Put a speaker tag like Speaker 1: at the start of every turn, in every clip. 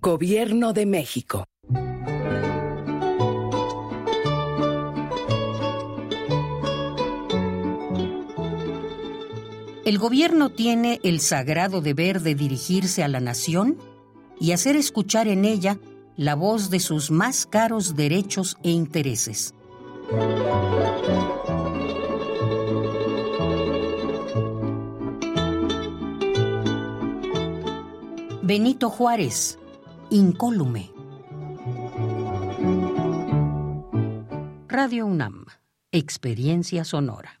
Speaker 1: Gobierno de México.
Speaker 2: El gobierno tiene el sagrado deber de dirigirse a la nación y hacer escuchar en ella la voz de sus más caros derechos e intereses. Benito Juárez, incólume. Radio UNAM, experiencia sonora.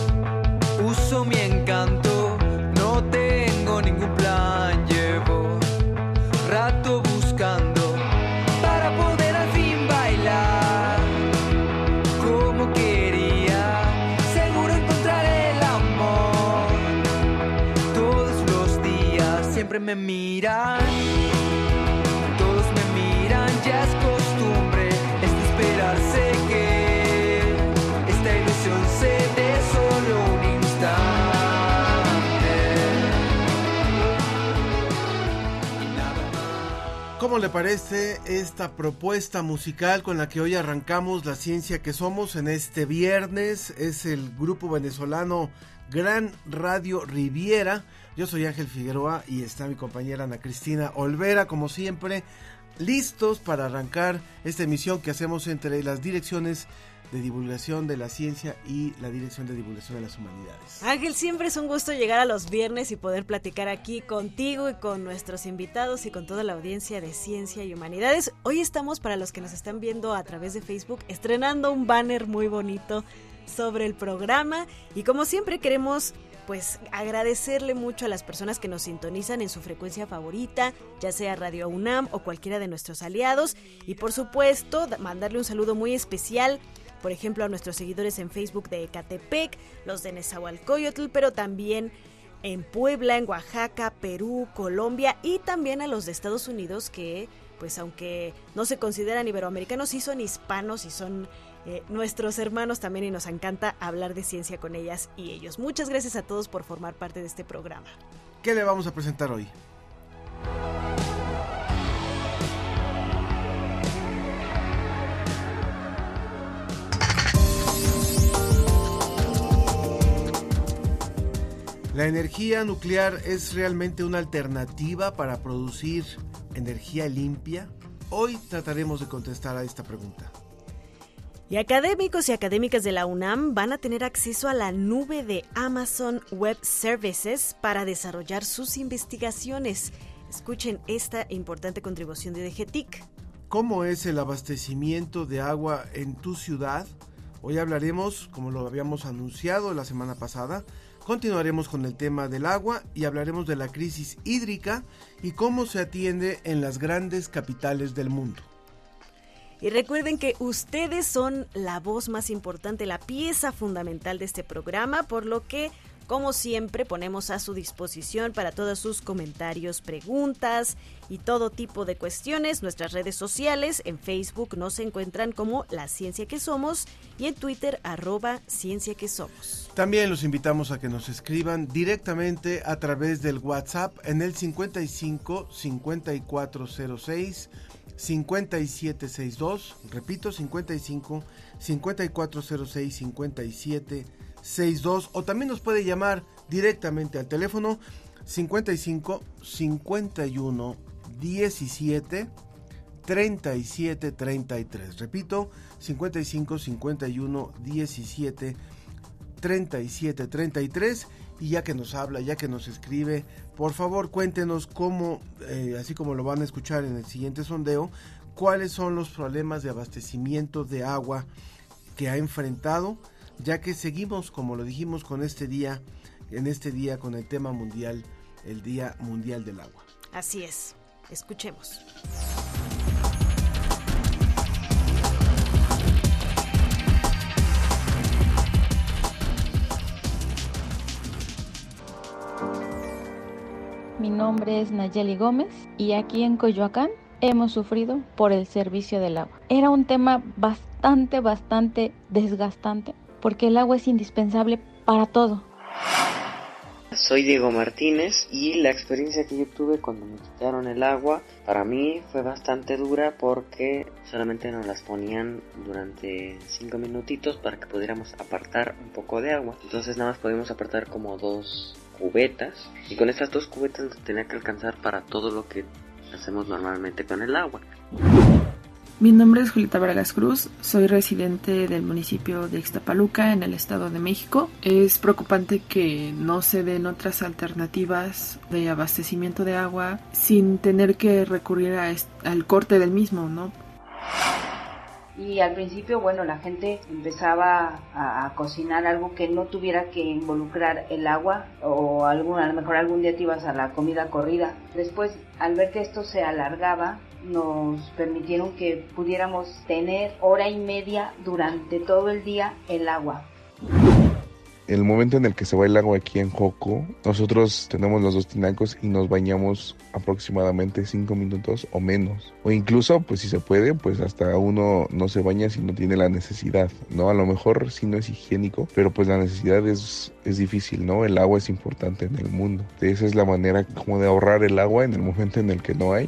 Speaker 3: Me miran. Todos me miran, ya es costumbre. Es de esperarse que esta ilusión se dé solo un instante.
Speaker 4: ¿Cómo le parece esta propuesta musical con la que hoy arrancamos la ciencia que somos en este viernes? Es el grupo venezolano Gran Radio Riviera. Yo soy Ángel Figueroa y está mi compañera Ana Cristina Olvera, como siempre, listos para arrancar esta emisión que hacemos entre las direcciones de divulgación de la ciencia y la dirección de divulgación de las humanidades.
Speaker 5: Ángel, siempre es un gusto llegar a los viernes y poder platicar aquí contigo y con nuestros invitados y con toda la audiencia de ciencia y humanidades. Hoy estamos, para los que nos están viendo a través de Facebook, estrenando un banner muy bonito sobre el programa y como siempre queremos pues agradecerle mucho a las personas que nos sintonizan en su frecuencia favorita, ya sea Radio UNAM o cualquiera de nuestros aliados. Y por supuesto mandarle un saludo muy especial por ejemplo, a nuestros seguidores en Facebook de Ecatepec, los de Nezahualcóyotl, pero también en Puebla, en Oaxaca, Perú, Colombia y también a los de Estados Unidos que, pues aunque no se consideran iberoamericanos, sí son hispanos y son eh, nuestros hermanos también y nos encanta hablar de ciencia con ellas y ellos. Muchas gracias a todos por formar parte de este programa.
Speaker 4: ¿Qué le vamos a presentar hoy? ¿La energía nuclear es realmente una alternativa para producir energía limpia? Hoy trataremos de contestar a esta pregunta.
Speaker 5: Y académicos y académicas de la UNAM van a tener acceso a la nube de Amazon Web Services para desarrollar sus investigaciones. Escuchen esta importante contribución de DGTIC.
Speaker 4: ¿Cómo es el abastecimiento de agua en tu ciudad? Hoy hablaremos, como lo habíamos anunciado la semana pasada, continuaremos con el tema del agua y hablaremos de la crisis hídrica y cómo se atiende en las grandes capitales del mundo.
Speaker 5: Y recuerden que ustedes son la voz más importante, la pieza fundamental de este programa, por lo que, como siempre, ponemos a su disposición para todos sus comentarios, preguntas y todo tipo de cuestiones. Nuestras redes sociales, en Facebook nos encuentran como La Ciencia que Somos y en Twitter arroba Ciencia que Somos.
Speaker 4: También los invitamos a que nos escriban directamente a través del WhatsApp en el 55 5406 5762, repito 55 5406 5762 o también nos puede llamar directamente al teléfono 55 51 17 37 33. Repito, 55 51 17 37 33 y ya que nos habla, ya que nos escribe, por favor cuéntenos cómo, eh, así como lo van a escuchar en el siguiente sondeo, cuáles son los problemas de abastecimiento de agua que ha enfrentado, ya que seguimos, como lo dijimos, con este día, en este día con el tema mundial, el Día Mundial del Agua.
Speaker 5: Así es. Escuchemos.
Speaker 1: Mi nombre es Nayeli Gómez y aquí en Coyoacán hemos sufrido por el servicio del agua. Era un tema bastante, bastante desgastante porque el agua es indispensable para todo.
Speaker 6: Soy Diego Martínez y la experiencia que yo tuve cuando me quitaron el agua para mí fue bastante dura porque solamente nos las ponían durante 5 minutitos para que pudiéramos apartar un poco de agua. Entonces nada más podíamos apartar como dos cubetas y con estas dos cubetas tenía que alcanzar para todo lo que hacemos normalmente con el agua.
Speaker 7: Mi nombre es Julieta Vargas Cruz, soy residente del municipio de Ixtapaluca en el Estado de México. Es preocupante que no se den otras alternativas de abastecimiento de agua sin tener que recurrir al corte del mismo, ¿no?
Speaker 8: Y al principio, bueno, la gente empezaba a, cocinar algo que no tuviera que involucrar el agua o algún, a lo mejor algún día te ibas a la comida corrida. Después, al ver que esto se alargaba, nos permitieron que pudiéramos tener hora y media durante todo el día el agua
Speaker 9: el momento en el que se va el agua aquí en Joco, nosotros tenemos los dos tinacos y nos bañamos aproximadamente 5 minutos o menos. O incluso, pues si se puede, pues hasta uno no se baña si no tiene la necesidad, ¿no? A lo mejor sí no es higiénico, pero pues la necesidad es, es difícil, ¿no? El agua es importante en el mundo. Esa es la manera como de ahorrar el agua en el momento en el que no hay.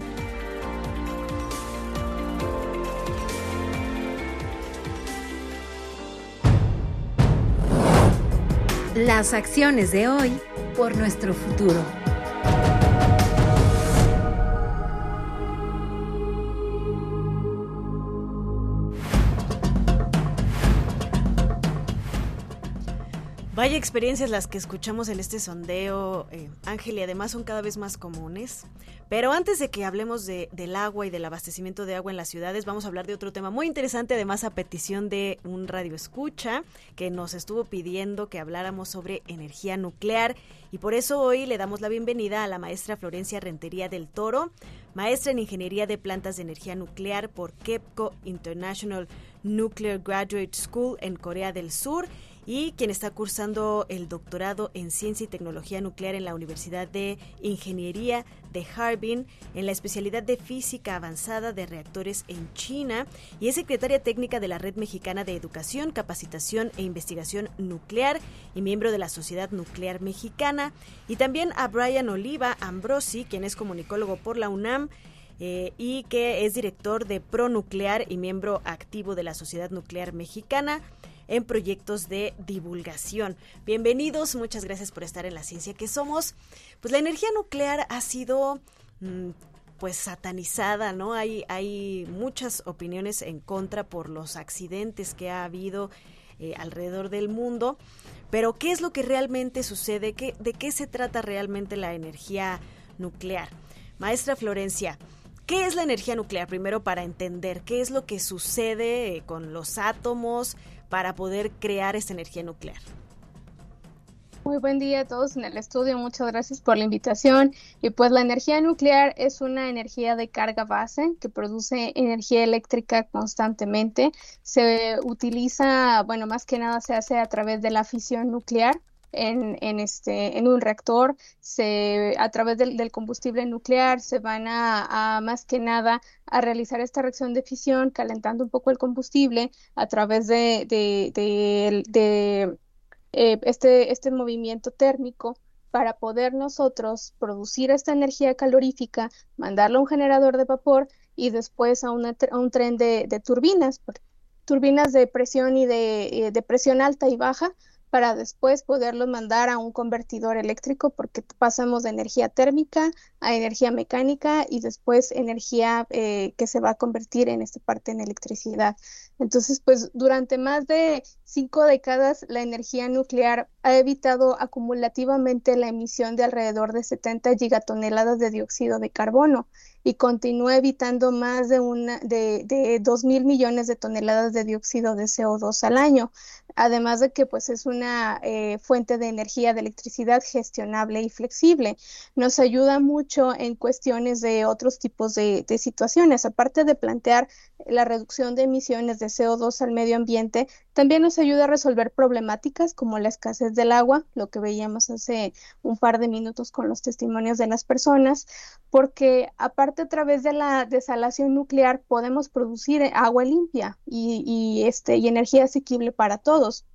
Speaker 10: Las acciones de hoy por nuestro futuro.
Speaker 5: Vaya experiencias las que escuchamos en este sondeo, eh, Ángel, y además son cada vez más comunes. Pero antes de que hablemos de, del agua y del abastecimiento de agua en las ciudades, vamos a hablar de otro tema muy interesante, además a petición de un radio escucha que nos estuvo pidiendo que habláramos sobre energía nuclear. Y por eso hoy le damos la bienvenida a la maestra Florencia Rentería del Toro, maestra en Ingeniería de Plantas de Energía Nuclear por KEPCO International Nuclear Graduate School en Corea del Sur y quien está cursando el doctorado en Ciencia y Tecnología Nuclear en la Universidad de Ingeniería de Harbin en la especialidad de Física Avanzada de Reactores en China y es secretaria técnica de la Red Mexicana de Educación, Capacitación e Investigación Nuclear y miembro de la Sociedad Nuclear Mexicana. Y también a Brian Oliva Ambrosi, quien es comunicólogo por la UNAM eh, y que es director de Pronuclear y miembro activo de la Sociedad Nuclear Mexicana en proyectos de divulgación. Bienvenidos, muchas gracias por estar en la ciencia que somos. Pues la energía nuclear ha sido mm, pues satanizada, ¿no? Hay, hay muchas opiniones en contra por los accidentes que ha habido eh, alrededor del mundo. Pero, ¿qué es lo que realmente sucede? ¿Qué, ¿De qué se trata realmente la energía nuclear? Maestra Florencia, ¿qué es la energía nuclear? Primero para entender qué es lo que sucede eh, con los átomos, para poder crear esta energía nuclear.
Speaker 11: Muy buen día a todos en el estudio, muchas gracias por la invitación. Y pues la energía nuclear es una energía de carga base que produce energía eléctrica constantemente. Se utiliza, bueno, más que nada se hace a través de la fisión nuclear, en, este, en un reactor, se, a través del, combustible nuclear se van a, más que nada a realizar esta reacción de fisión, calentando un poco el combustible a través de, de, eh, este, este movimiento térmico para poder nosotros producir esta energía calorífica, mandarla a un generador de vapor y después a, a un tren de, turbinas, turbinas de presión y de, eh, de presión alta y baja para después poderlos mandar a un convertidor eléctrico porque pasamos de energía térmica a energía mecánica y después energía eh, que se va a convertir en esta parte en electricidad. Entonces, pues durante más de cinco décadas la energía nuclear ha evitado acumulativamente la emisión de alrededor de 70 gigatoneladas de dióxido de carbono y continúa evitando más de, una, de, de 2 mil millones de toneladas de dióxido de CO2 al año. Además de que pues es una eh, fuente de energía de electricidad gestionable y flexible. Nos ayuda mucho en cuestiones de otros tipos de, de situaciones. Aparte de plantear la reducción de emisiones de CO2 al medio ambiente, también nos ayuda a resolver problemáticas como la escasez del agua, lo que veíamos hace un par de minutos con los testimonios de las personas, porque aparte a través de la desalación nuclear podemos producir agua limpia y, este, y energía asequible para todos.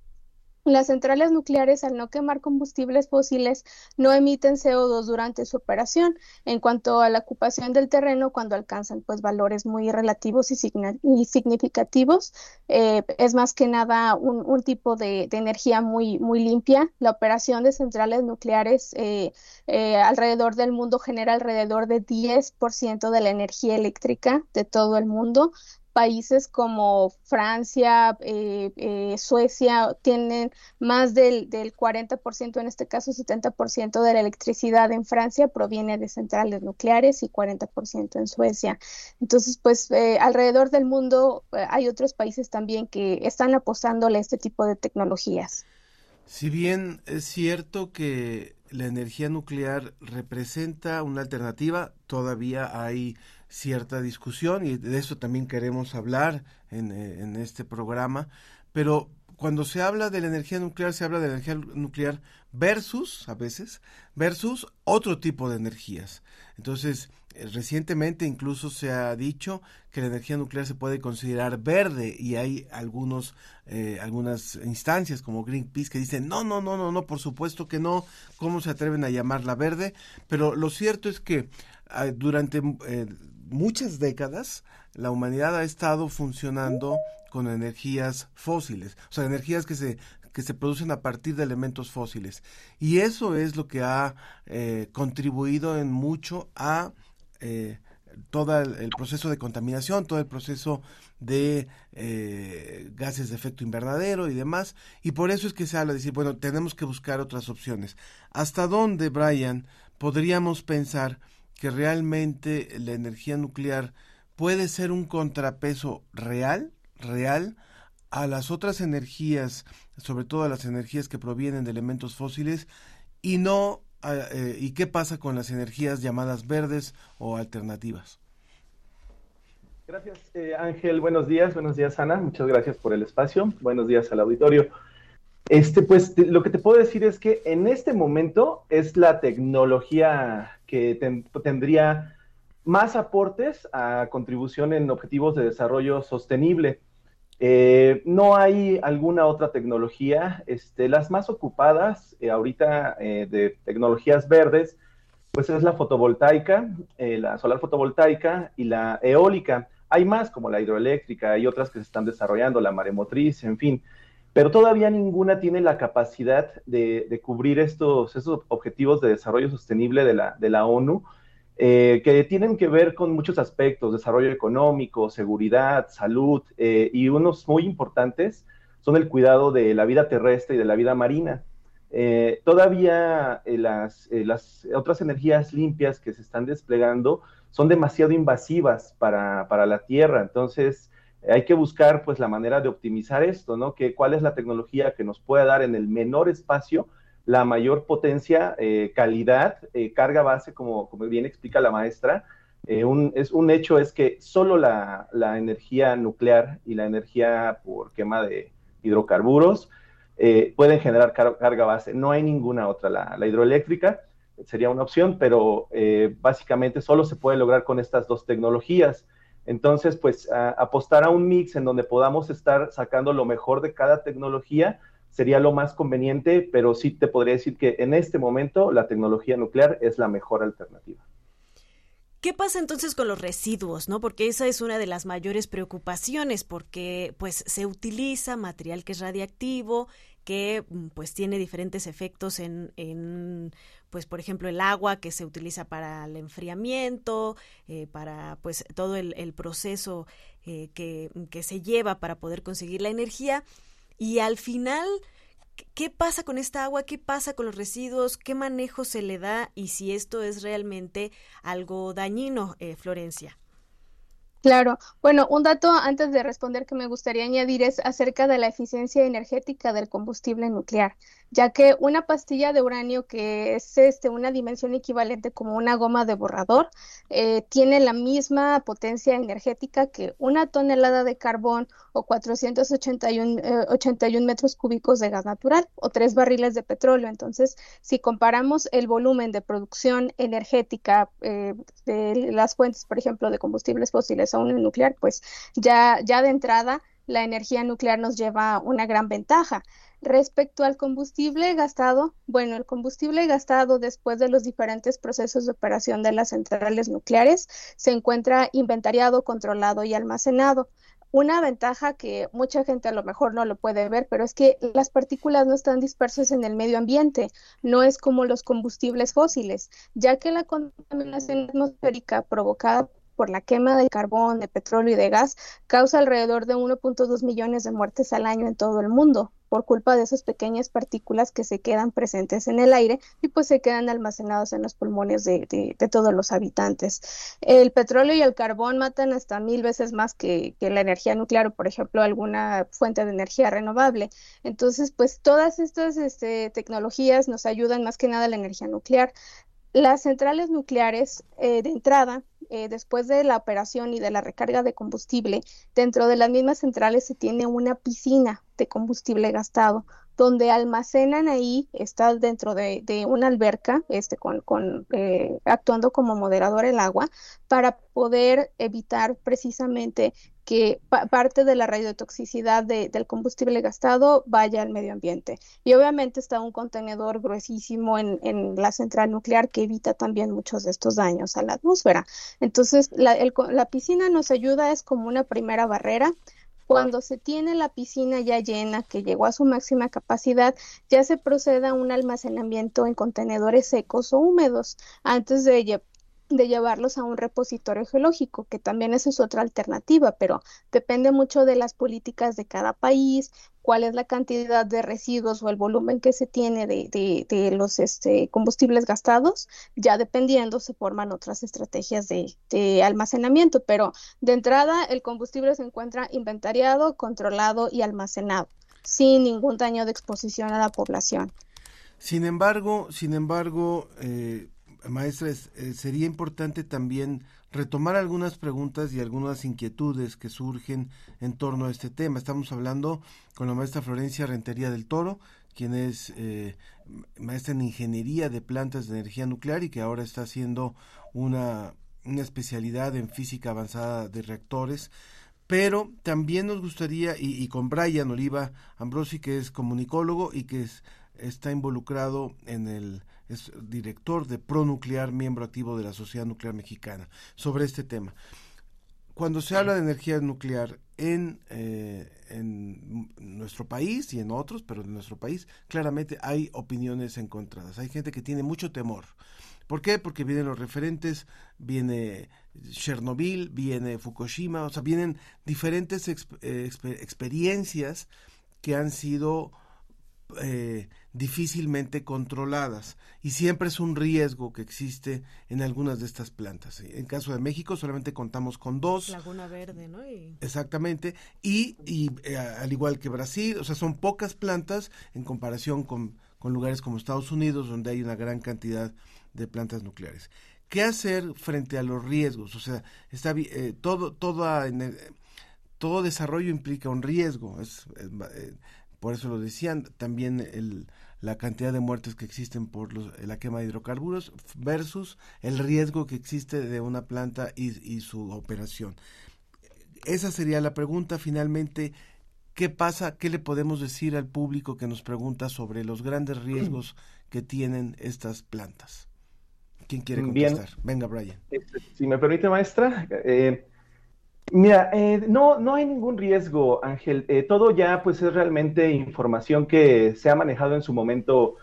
Speaker 11: Las centrales nucleares, al no quemar combustibles fósiles, no emiten CO2 durante su operación. En cuanto a la ocupación del terreno, cuando alcanzan pues valores muy relativos y, significativos, eh, es más que nada un, tipo de, energía muy, limpia. La operación de centrales nucleares eh, eh, alrededor del mundo genera alrededor de 10% de la energía eléctrica de todo el mundo países como Francia, eh, eh, Suecia tienen más del, del 40%, en este caso 70% de la electricidad en Francia proviene de centrales nucleares y 40% en Suecia. Entonces, pues eh, alrededor del mundo hay otros países también que están apostándole a este tipo de tecnologías.
Speaker 4: Si bien es cierto que la energía nuclear representa una alternativa, todavía hay cierta discusión y de eso también queremos hablar en, eh, en, este programa, pero cuando se habla de la energía nuclear, se habla de la energía nuclear versus, a veces, versus otro tipo de energías. Entonces, eh, recientemente incluso se ha dicho que la energía nuclear se puede considerar verde y hay algunos eh, algunas instancias como Greenpeace que dicen no no no no no por supuesto que no cómo se atreven a llamarla verde pero lo cierto es que ah, durante muchas décadas la humanidad ha estado funcionando con energías fósiles, o sea, energías que se que se producen a partir de elementos fósiles. Y eso es lo que ha eh, contribuido en mucho a eh, todo el, proceso de contaminación, todo el proceso de eh, gases de efecto invernadero y demás. Y por eso es que se habla de decir, bueno, tenemos que buscar otras opciones. ¿Hasta dónde, Brian, podríamos pensar que realmente la energía nuclear puede ser un contrapeso real, real, a las otras energías, sobre todo a las energías que provienen de elementos fósiles, y no eh, y qué pasa con las energías llamadas verdes o alternativas.
Speaker 12: Gracias, eh, Ángel. Buenos días, buenos días, Ana. Muchas gracias por el espacio. Buenos días al auditorio. Este, pues lo que te puedo decir es que en este momento es la tecnología que tendría más aportes a contribución en objetivos de desarrollo sostenible. Eh, no hay alguna otra tecnología. Este, las más ocupadas eh, ahorita eh, de tecnologías verdes, pues es la fotovoltaica, la solar fotovoltaica y la eólica. Hay más como la hidroeléctrica, hay otras que se están desarrollando, la maremotriz, en fin pero todavía ninguna tiene la capacidad de, cubrir estos, objetivos de desarrollo sostenible de la, de la ONU, eh, que tienen que ver con muchos aspectos, desarrollo económico, seguridad, salud, eh, y unos muy importantes son el cuidado de la vida terrestre y de la vida marina. Eh, todavía las, las, otras energías limpias que se están desplegando son demasiado invasivas para, para la Tierra, entonces hay que buscar pues la manera de optimizar esto, ¿no? Que cuál es la tecnología que nos pueda dar en el menor espacio la mayor potencia, eh, calidad, eh, carga base, como, como bien explica la maestra. Eh, un, es, un hecho es que solo la, energía nuclear y la energía por quema de hidrocarburos pueden generar carga base. No hay ninguna otra. La, la hidroeléctrica sería una opción, pero básicamente solo se puede lograr con estas dos tecnologías. Entonces, pues apostar a un mix en donde podamos estar sacando lo mejor de cada tecnología sería lo más conveniente, pero sí te podría decir que en este momento la tecnología nuclear es la mejor alternativa.
Speaker 5: ¿Qué pasa entonces con los residuos, no? Porque esa es una de las mayores preocupaciones, porque pues se utiliza material que es radiactivo, que mm, pues tiene diferentes efectos en, en pues por ejemplo el agua que se utiliza para el enfriamiento, eh, para pues todo el, proceso eh, que, que se lleva para poder conseguir la energía y al final ¿Qué pasa con esta agua? ¿Qué pasa con los residuos? ¿Qué manejo se le da? Y si esto es realmente algo dañino, eh, Florencia.
Speaker 11: Claro. Bueno, un dato antes de responder que me gustaría añadir es acerca de la eficiencia energética del combustible nuclear ya que una pastilla de uranio que es este, una dimensión equivalente como una goma de borrador eh, tiene la misma potencia energética que una tonelada de carbón o 481 81 eh, metros cúbicos de gas natural o tres barriles de petróleo. Entonces, si comparamos el volumen de producción energética eh, de las fuentes, por ejemplo, de combustibles fósiles a una nuclear, pues ya, ya de entrada la energía nuclear nos lleva una gran ventaja. Respecto al combustible gastado, bueno, el combustible gastado después de los diferentes procesos de operación de las centrales nucleares se encuentra inventariado, controlado y almacenado. Una ventaja que mucha gente a lo mejor no lo puede ver, pero es que las partículas no están dispersas en el medio ambiente, no es como los combustibles fósiles, ya que la contaminación atmosférica provocada por la quema del carbón, de petróleo y de gas causa alrededor de 1.2 millones de muertes al año en todo el mundo por culpa de esas pequeñas partículas que se quedan presentes en el aire y pues se quedan almacenados en los pulmones de, todos los habitantes. El petróleo y el carbón matan hasta mil veces más que, la energía nuclear o por ejemplo alguna fuente de energía renovable. Entonces pues todas estas este, tecnologías nos ayudan más que nada a la energía nuclear. Las centrales nucleares eh, de entrada, eh, después de la operación y de la recarga de combustible, dentro de las mismas centrales se tiene una piscina de combustible gastado, donde almacenan ahí, está dentro de, una alberca, este, con, con eh, actuando como moderador el agua, para poder evitar precisamente que parte de la radiotoxicidad del combustible gastado vaya al medio ambiente. Y obviamente está un contenedor gruesísimo en, la central nuclear que evita también muchos de estos daños a la atmósfera. Entonces, la, la piscina nos ayuda, es como una primera barrera. Cuando se tiene la piscina ya llena, que llegó a su máxima capacidad, ya se procede a un almacenamiento en contenedores secos o húmedos antes de de llevarlos a un repositorio geológico, que también esa es otra alternativa, pero depende mucho de las políticas de cada país, cuál es la cantidad de residuos o el volumen que se tiene de, de, los este, combustibles gastados, ya dependiendo se forman otras estrategias de, de almacenamiento, pero de entrada el combustible se encuentra inventariado, controlado y almacenado, sin ningún daño de exposición a la población.
Speaker 4: Sin embargo, sin embargo, eh, maestra, eh, sería importante también retomar algunas preguntas y algunas inquietudes que surgen en torno a este tema. Estamos hablando con la maestra Florencia Rentería del Toro, quien es eh, maestra en ingeniería de plantas de energía nuclear y que ahora está haciendo una, una especialidad en física avanzada de reactores pero también nos gustaría, y, con Brian Oliva Ambrosi, que es comunicólogo y que es, está involucrado en el es director de Pronuclear, miembro activo de la Sociedad Nuclear Mexicana, sobre este tema. Cuando se habla de energía nuclear en, eh, en nuestro país y en otros, pero en nuestro país, claramente hay opiniones encontradas. Hay gente que tiene mucho temor. ¿Por qué? Porque vienen los referentes, viene Chernobyl, viene Fukushima, o sea, vienen diferentes eh, experiencias que han sido eh, difícilmente controladas y siempre es un riesgo que existe en algunas de estas plantas. En caso de México solamente contamos con dos.
Speaker 5: Laguna Verde, ¿no?
Speaker 4: Exactamente. Y, y eh, al igual que Brasil, o sea, son pocas plantas en comparación con, con lugares como Estados Unidos, donde hay una gran cantidad de plantas nucleares. ¿Qué hacer frente a los riesgos? O sea, está eh, todo, todo, todo desarrollo implica un riesgo. Es, eh, por eso lo decían, también el, la cantidad de muertes que existen por la quema de hidrocarburos versus el riesgo que existe de una planta y, su operación. Esa sería la pregunta finalmente. ¿Qué pasa? ¿Qué le podemos decir al público que nos pregunta sobre los grandes riesgos que tienen estas plantas? ¿Quién quiere contestar? Venga, Brian.
Speaker 12: Este, si me permite, maestra, eh, Mira, eh, no, no hay ningún riesgo, Ángel. Eh, todo ya pues es realmente información que se ha manejado en su momento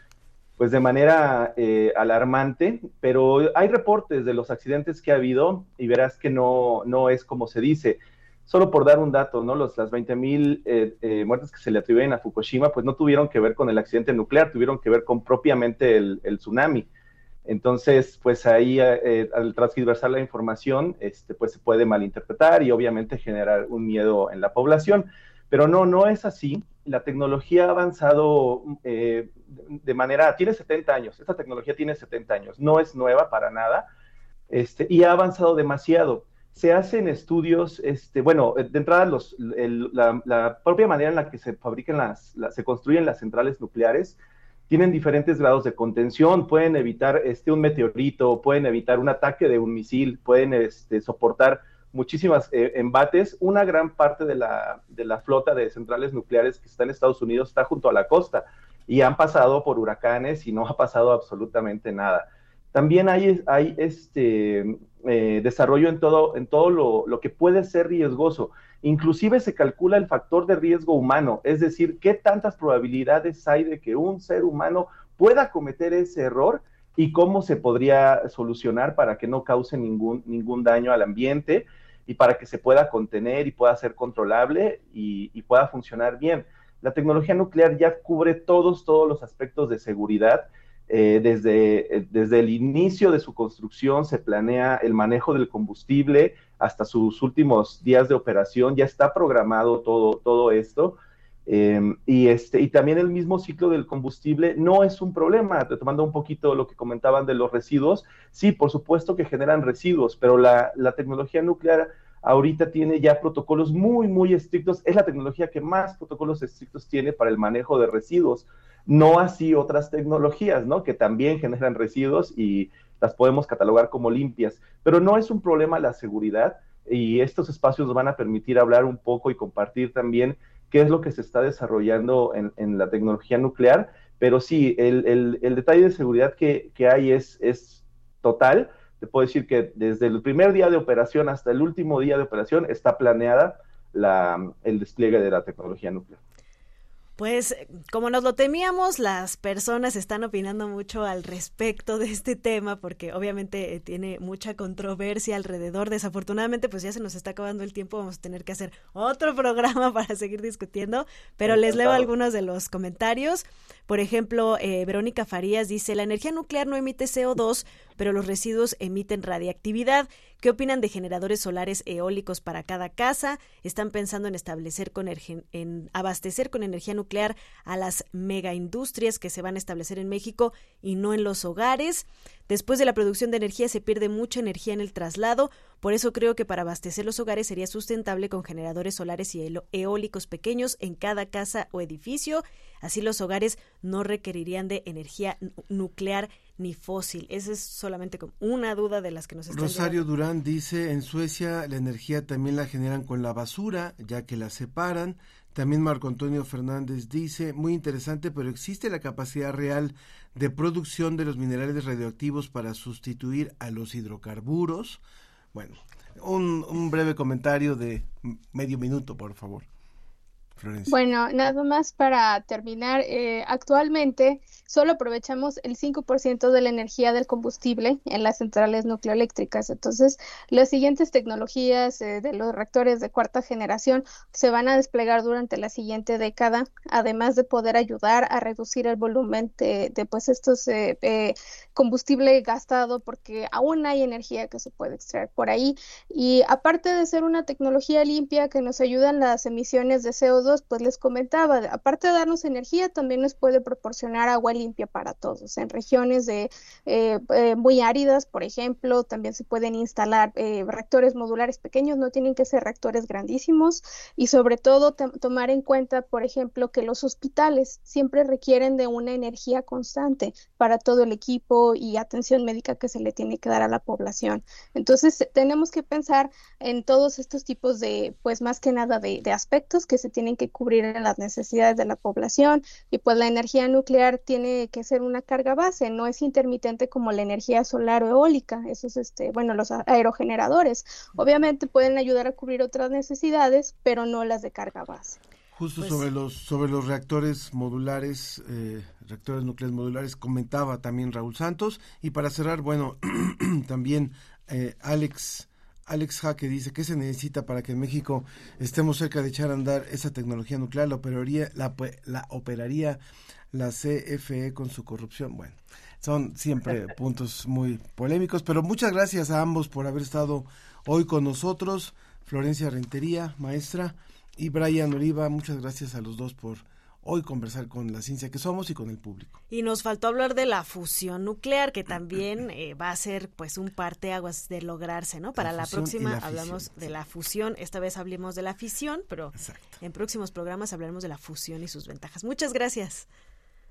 Speaker 12: pues de manera eh, alarmante, pero hay reportes de los accidentes que ha habido y verás que no, no es como se dice. solo por dar un dato, ¿no? Los, las 20.000 mil eh, eh, muertes que se le atribuyen a Fukushima, pues no tuvieron que ver con el accidente nuclear, tuvieron que ver con propiamente el, tsunami. Entonces, pues ahí eh, al transversar la información, este, pues se puede malinterpretar y obviamente generar un miedo en la población. Pero no, no es así. La tecnología ha avanzado de manera, tiene 70 años, esta tecnología tiene 70 años, no es nueva para nada, este, y ha avanzado demasiado se hacen estudios, este, bueno, de entrada los, la, propia manera en la que se fabrican las, se construyen las centrales nucleares tienen diferentes grados de contención, pueden evitar este, un meteorito, pueden evitar un ataque de un misil, pueden este, soportar muchísimas eh, embates. Una gran parte de la, de la flota de centrales nucleares que está en Estados Unidos está junto a la costa y han pasado por huracanes y no ha pasado absolutamente nada. También hay, hay este, eh, desarrollo en todo, en todo lo, que puede ser riesgoso. Inclusive se calcula el factor de riesgo humano, es decir, qué tantas probabilidades hay de que un ser humano pueda cometer ese error y cómo se podría solucionar para que no cause ningún, ningún daño al ambiente y para que se pueda contener y pueda ser controlable y, y pueda funcionar bien. La tecnología nuclear ya cubre todos, todos los aspectos de seguridad eh, desde, eh, desde el inicio de su construcción se planea el manejo del combustible hasta sus últimos días de operación, ya está programado todo, todo esto. Em, y, este, y también el mismo ciclo del combustible no es un problema, retomando un poquito lo que comentaban de los residuos, sí, por supuesto que generan residuos, pero la, la tecnología nuclear ahorita tiene ya protocolos muy, muy estrictos, es la tecnología que más protocolos estrictos tiene para el manejo de residuos no así otras tecnologías, ¿no? Que también generan residuos y las podemos catalogar como limpias, pero no es un problema la seguridad y estos espacios van a permitir hablar un poco y compartir también qué es lo que se está desarrollando en, la tecnología nuclear, pero sí, el, detalle de seguridad que, hay es, es total. Te puedo decir que desde el primer día de operación hasta el último día de operación está planeada el despliegue de la tecnología nuclear.
Speaker 5: Pues como nos lo temíamos, las personas están opinando mucho al respecto de este tema porque obviamente eh, tiene mucha controversia alrededor. Desafortunadamente pues ya se nos está acabando el tiempo, vamos a tener que hacer otro programa para seguir discutiendo, pero les leo algunos de los comentarios. Por ejemplo, eh, Verónica Farías dice, la energía nuclear no emite CO2, pero los residuos emiten radiactividad. ¿Qué opinan de generadores solares eólicos para cada casa? ¿Están pensando en establecer con en abastecer con energía nuclear a las megaindustrias que se van a establecer en México y no en los hogares? Después de la producción de energía se pierde mucha energía en el traslado, por eso creo que para abastecer los hogares sería sustentable con generadores solares y eólicos pequeños en cada casa o edificio. Así los hogares no requerirían de energía nuclear ni fósil. Esa es solamente como una duda de las que nos están
Speaker 4: Rosario Durán dice, en Suecia la energía también la generan con la basura, ya que la separan. También Marco Antonio Fernández dice, muy interesante, pero ¿existe la capacidad real de producción de los minerales radioactivos para sustituir a los hidrocarburos? Bueno, un, un breve comentario de medio minuto, por favor.
Speaker 11: Bueno, nada más para terminar, eh, actualmente solo aprovechamos el 5% de la energía del combustible en las centrales nucleoeléctricas. Entonces, las siguientes tecnologías eh, de los reactores de cuarta generación se van a desplegar durante la siguiente década, además de poder ayudar a reducir el volumen de, pues estos eh, combustible gastado, porque aún hay energía que se puede extraer por ahí. Y aparte de ser una tecnología limpia que nos ayuda en las emisiones de CO2, pues les comentaba, aparte de darnos energía, también nos puede proporcionar agua limpia para todos. En regiones de eh, eh, muy áridas, por ejemplo, también se pueden instalar eh, reactores modulares pequeños, no tienen que ser reactores grandísimos y sobre todo tomar en cuenta, por ejemplo, que los hospitales siempre requieren de una energía constante para todo el equipo y atención médica que se le tiene que dar a la población. Entonces, tenemos que pensar en todos estos tipos de, pues más que nada, de aspectos que se tienen que cubrir las necesidades de la población y pues la energía nuclear tiene que ser una carga base, no es intermitente como la energía solar o eólica, esos este, bueno, los aerogeneradores. Obviamente pueden ayudar a cubrir otras necesidades, pero no las de carga base.
Speaker 4: Justo pues sobre los sobre los reactores modulares, eh, reactores nucleares modulares, comentaba también Raúl Santos. Y para cerrar, bueno, también eh, Alex Alex Jaque dice, ¿qué se necesita para que en México estemos cerca de echar a andar esa tecnología nuclear? La operaría la, la, operaría la CFE con su corrupción. Bueno, son siempre puntos muy polémicos, pero muchas gracias a ambos por haber estado hoy con nosotros. Florencia Rentería, maestra, y Brian Oliva, muchas gracias a los dos por hoy conversar con la ciencia que somos y con el público.
Speaker 5: Y nos faltó hablar de la fusión nuclear, que también eh, va a ser pues un parteaguas de lograrse, ¿no? Para la, próxima hablamos de la fusión, esta vez hablemos de la fisión, pero en próximos programas hablaremos de la fusión y sus ventajas. Muchas gracias.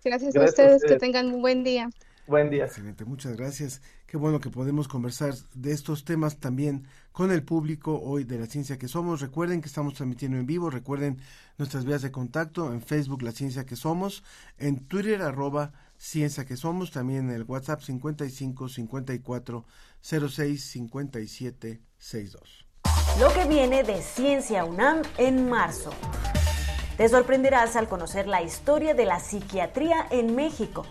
Speaker 11: Gracias, a ustedes, que tengan un buen día.
Speaker 12: Buen día.
Speaker 4: Excelente, muchas gracias. Qué bueno que podemos conversar de estos temas también con el público hoy de la ciencia que somos. Recuerden que estamos transmitiendo en vivo, recuerden nuestras vías de contacto en Facebook La Ciencia que Somos, en Twitter arroba Ciencia que Somos, también en el WhatsApp 55 54 06 57 62.
Speaker 13: Lo que viene de Ciencia UNAM en marzo. Te sorprenderás al conocer la historia de la psiquiatría en México.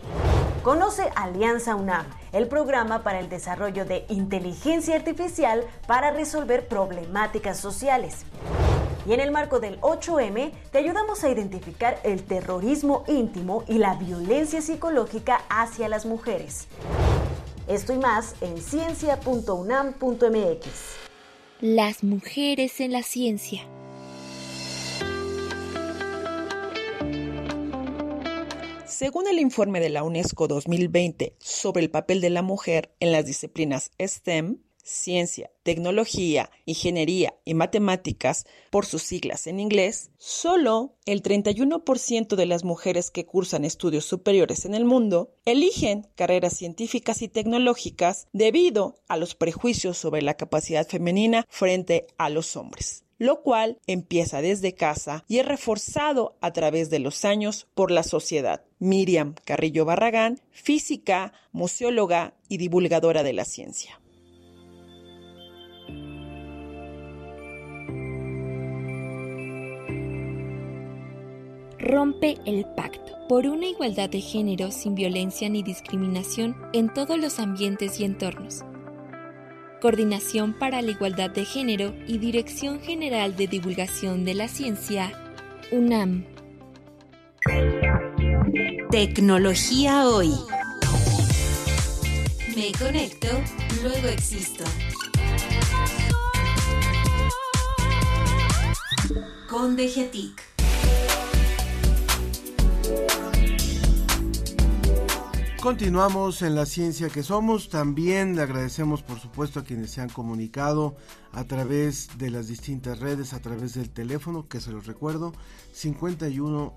Speaker 13: Conoce Alianza UNAM, el programa para el desarrollo de inteligencia artificial para resolver problemáticas sociales. Y en el marco del 8M te ayudamos a identificar el terrorismo íntimo y la violencia psicológica hacia las mujeres. Esto y más en ciencia.unam.mx.
Speaker 14: Las mujeres en la ciencia.
Speaker 15: Según el informe de la UNESCO 2020 sobre el papel de la mujer en las disciplinas STEM, ciencia, tecnología, ingeniería y matemáticas, por sus siglas en inglés, solo el 31% de las mujeres que cursan estudios superiores en el mundo eligen carreras científicas y tecnológicas debido a los prejuicios sobre la capacidad femenina frente a los hombres lo cual empieza desde casa y es reforzado a través de los años por la sociedad. Miriam Carrillo Barragán, física, museóloga y divulgadora de la ciencia.
Speaker 14: Rompe el pacto por una igualdad de género sin violencia ni discriminación en todos los ambientes y entornos Coordinación para la Igualdad de Género y Dirección General de Divulgación de la Ciencia, UNAM.
Speaker 10: Tecnología hoy. Me conecto, luego existo. Con DGTIC.
Speaker 4: Continuamos en la ciencia que somos. También le agradecemos, por supuesto, a quienes se han comunicado a través de las distintas redes, a través del teléfono, que se los recuerdo, 51,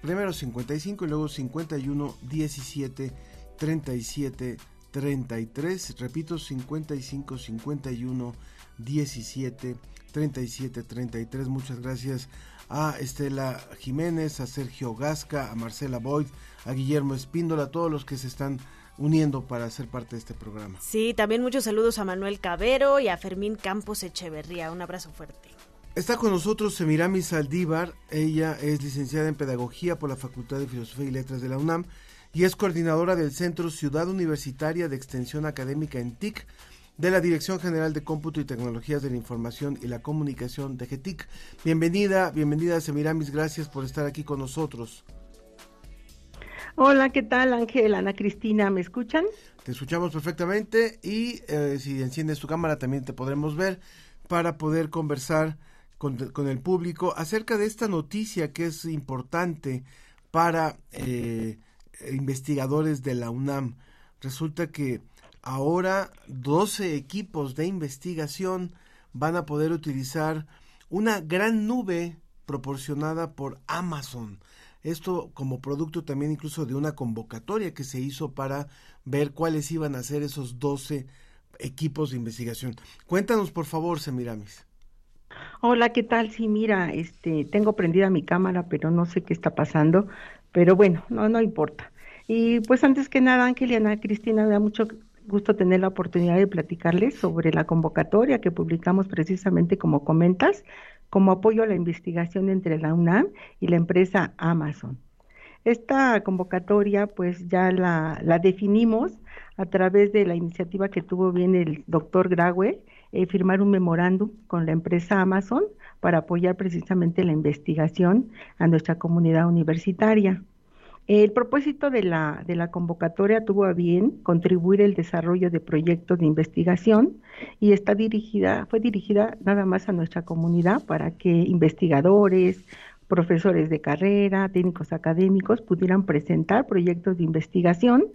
Speaker 4: primero 55 y luego 51 17 37 33. Repito, 55 51 17 37 33. Muchas gracias a Estela Jiménez, a Sergio Gasca, a Marcela Boyd, a Guillermo Espíndola, a todos los que se están uniendo para ser parte de este programa.
Speaker 5: Sí, también muchos saludos a Manuel Cabero y a Fermín Campos Echeverría. Un abrazo fuerte.
Speaker 4: Está con nosotros Semiramis Saldívar. Ella es licenciada en Pedagogía por la Facultad de Filosofía y Letras de la UNAM y es coordinadora del Centro Ciudad Universitaria de Extensión Académica en TIC de la Dirección General de Cómputo y Tecnologías de la Información y la Comunicación de GETIC. Bienvenida, bienvenida Semiramis, gracias por estar aquí con nosotros.
Speaker 16: Hola, ¿qué tal Ángel, Ana Cristina? ¿Me escuchan?
Speaker 4: Te escuchamos perfectamente y eh, si enciendes tu cámara también te podremos ver para poder conversar con, el público acerca de esta noticia que es importante para eh, investigadores de la UNAM. Resulta que ahora 12 equipos de investigación van a poder utilizar una gran nube proporcionada por Amazon. Esto como producto también incluso de una convocatoria que se hizo para ver cuáles iban a ser esos 12 equipos de investigación. Cuéntanos por favor, Semiramis.
Speaker 16: Hola, ¿qué tal? Sí, mira, este, tengo prendida mi cámara, pero no sé qué está pasando, pero bueno, no, no importa. Y pues antes que nada, Ángel y Ana Cristina, me mucho gusto tener la oportunidad de platicarles sobre la convocatoria que publicamos precisamente como comentas, como apoyo a la investigación entre la UNAM y la empresa Amazon. Esta convocatoria pues ya la, definimos a través de la iniciativa que tuvo bien el doctor Graue eh, firmar un memorándum con la empresa Amazon para apoyar precisamente la investigación a nuestra comunidad universitaria. El propósito de la, de la convocatoria tuvo a bien contribuir el desarrollo de proyectos de investigación y está dirigida, fue dirigida nada más a nuestra comunidad para que investigadores, profesores de carrera, técnicos académicos pudieran presentar proyectos de investigación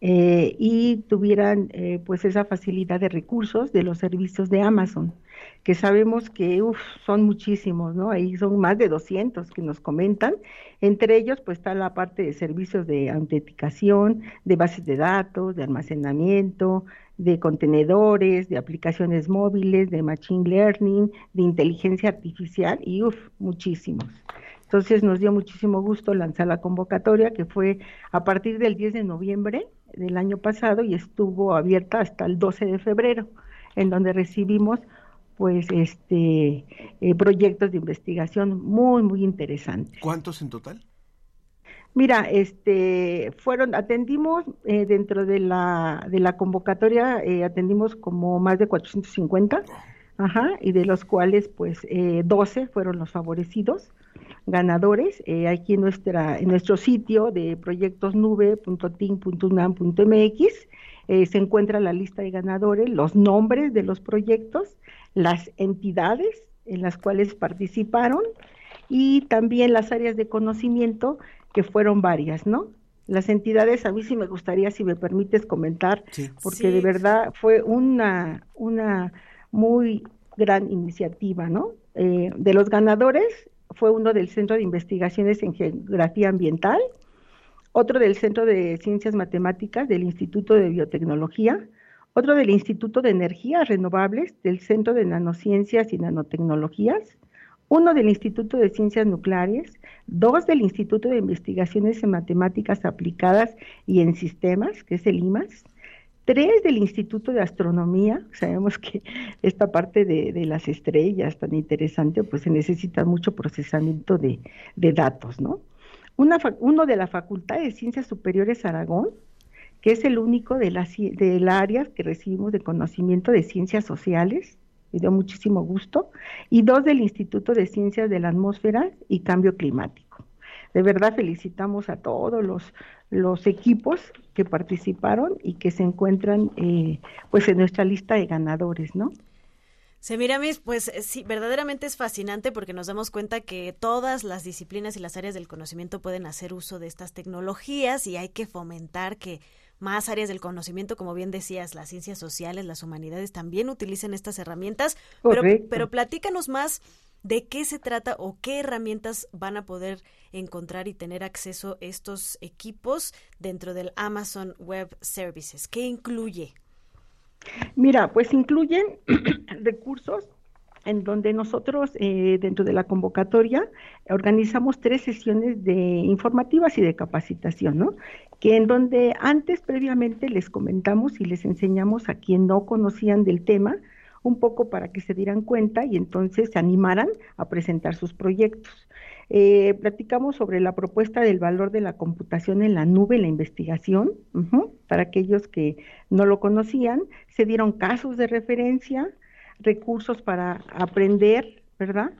Speaker 16: eh, y tuvieran eh, pues esa facilidad de recursos de los servicios de Amazon que sabemos que son muchísimos, ¿no? Ahí son más de 200 que nos comentan. Entre ellos, pues está la parte de servicios de autenticación, de bases de datos, de almacenamiento, de contenedores, de aplicaciones móviles, de machine learning, de inteligencia artificial y uff, muchísimos. Entonces nos dio muchísimo gusto lanzar la convocatoria que fue a partir del 10 de noviembre del año pasado y estuvo abierta hasta el 12 de febrero, en donde recibimos pues este eh, proyectos de investigación muy muy interesantes.
Speaker 4: ¿Cuántos en total?
Speaker 16: Mira, este fueron atendimos eh, dentro de la de la convocatoria eh, atendimos como más de 450, ajá, y de los cuales pues 12 fueron los favorecidos ganadores aquí en nuestra en nuestro sitio de proyectosnube.tin.unam.mx se encuentra la lista de ganadores, los nombres de los proyectos las entidades en las cuales participaron y también las áreas de conocimiento que fueron varias, ¿no? Las entidades, a mí sí me gustaría, si me permites comentar, porque de verdad fue una, una muy gran iniciativa, ¿no? Eh, de los ganadores fue uno del Centro de Investigaciones en Geografía Ambiental, otro del Centro de Ciencias Matemáticas del Instituto de Biotecnología, otro del Instituto de Energías Renovables del Centro de Nanociencias y Nanotecnologías, uno del Instituto de Ciencias Nucleares, dos del Instituto de Investigaciones en Matemáticas Aplicadas y en Sistemas, que es el IMAS, tres del Instituto de Astronomía, sabemos que esta parte de, las estrellas tan interesante, pues se necesita mucho procesamiento de, datos, ¿no? Uno de la Facultad de Ciencias Superiores Aragón, que es el único de las del área que recibimos de conocimiento de ciencias sociales, me dio muchísimo gusto, y dos del Instituto de Ciencias de la Atmósfera y Cambio Climático. De verdad felicitamos a todos los, los equipos que participaron y que se encuentran eh, pues en nuestra lista de ganadores, ¿no?
Speaker 5: Semiramis, pues eh, sí, verdaderamente es fascinante porque nos damos cuenta que todas las disciplinas y las áreas del conocimiento pueden hacer uso de estas tecnologías y hay que fomentar que más áreas del conocimiento, como bien decías, las ciencias sociales, las humanidades también utilicen estas herramientas. Pero, pero platícanos más de qué se trata o qué herramientas van a poder encontrar y tener acceso estos equipos dentro del Amazon Web Services. ¿Qué incluye?
Speaker 16: Mira, pues incluyen recursos en donde nosotros eh, dentro de la convocatoria organizamos tres sesiones de informativas y de capacitación, ¿no? Que en donde antes previamente les comentamos y les enseñamos a quien no conocían del tema un poco para que se dieran cuenta y entonces se animaran a presentar sus proyectos. Eh, platicamos sobre la propuesta del valor de la computación en la nube en la investigación, para aquellos que no lo conocían, se dieron casos de referencia, recursos para aprender, ¿verdad?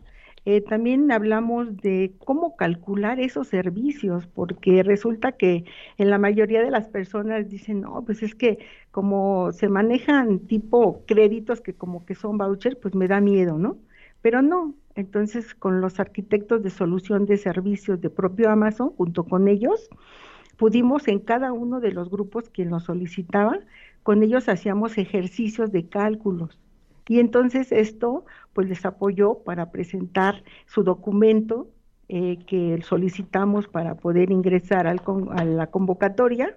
Speaker 16: Eh, también hablamos de cómo calcular esos servicios, porque resulta que en la mayoría de las personas dicen, no, pues es que como se manejan tipo créditos que como que son vouchers, pues me da miedo, ¿no? Pero no, entonces con los arquitectos de solución de servicios de propio Amazon, junto con ellos, pudimos en cada uno de los grupos que nos solicitaban, con ellos hacíamos ejercicios de cálculos y entonces esto pues les apoyó para presentar su documento eh, que solicitamos para poder ingresar al a la convocatoria,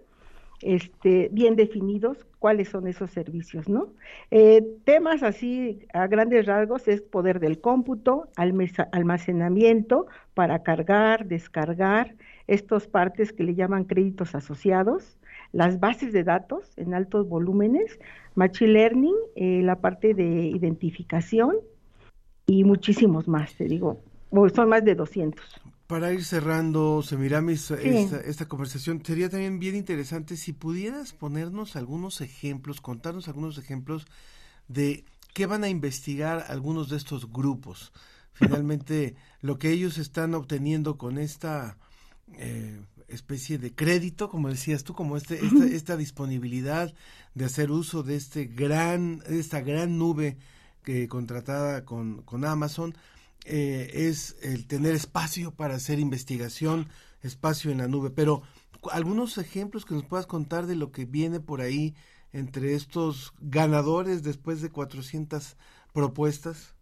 Speaker 16: este, bien definidos cuáles son esos servicios, ¿no? Eh, temas así a grandes rasgos es poder del cómputo, almacenamiento para cargar, descargar, estos partes que le llaman créditos asociados, las bases de datos en altos volúmenes, Machine Learning, eh, la parte de identificación y muchísimos más, te digo, son más de 200.
Speaker 4: Para ir cerrando, Semiramis, esta, esta conversación, sería también bien interesante si pudieras ponernos algunos ejemplos, contarnos algunos ejemplos de ¿qué van a investigar algunos de estos grupos? Finalmente, lo que ellos están obteniendo con esta eh, especie de crédito, como decías tú, como este, esta, esta, disponibilidad de hacer uso de este gran, esta gran nube que contratada con, con Amazon, eh, es el tener espacio para hacer investigación, espacio en la nube. Pero algunos ejemplos que nos puedas contar de lo que viene por ahí entre estos ganadores después de 400 propuestas.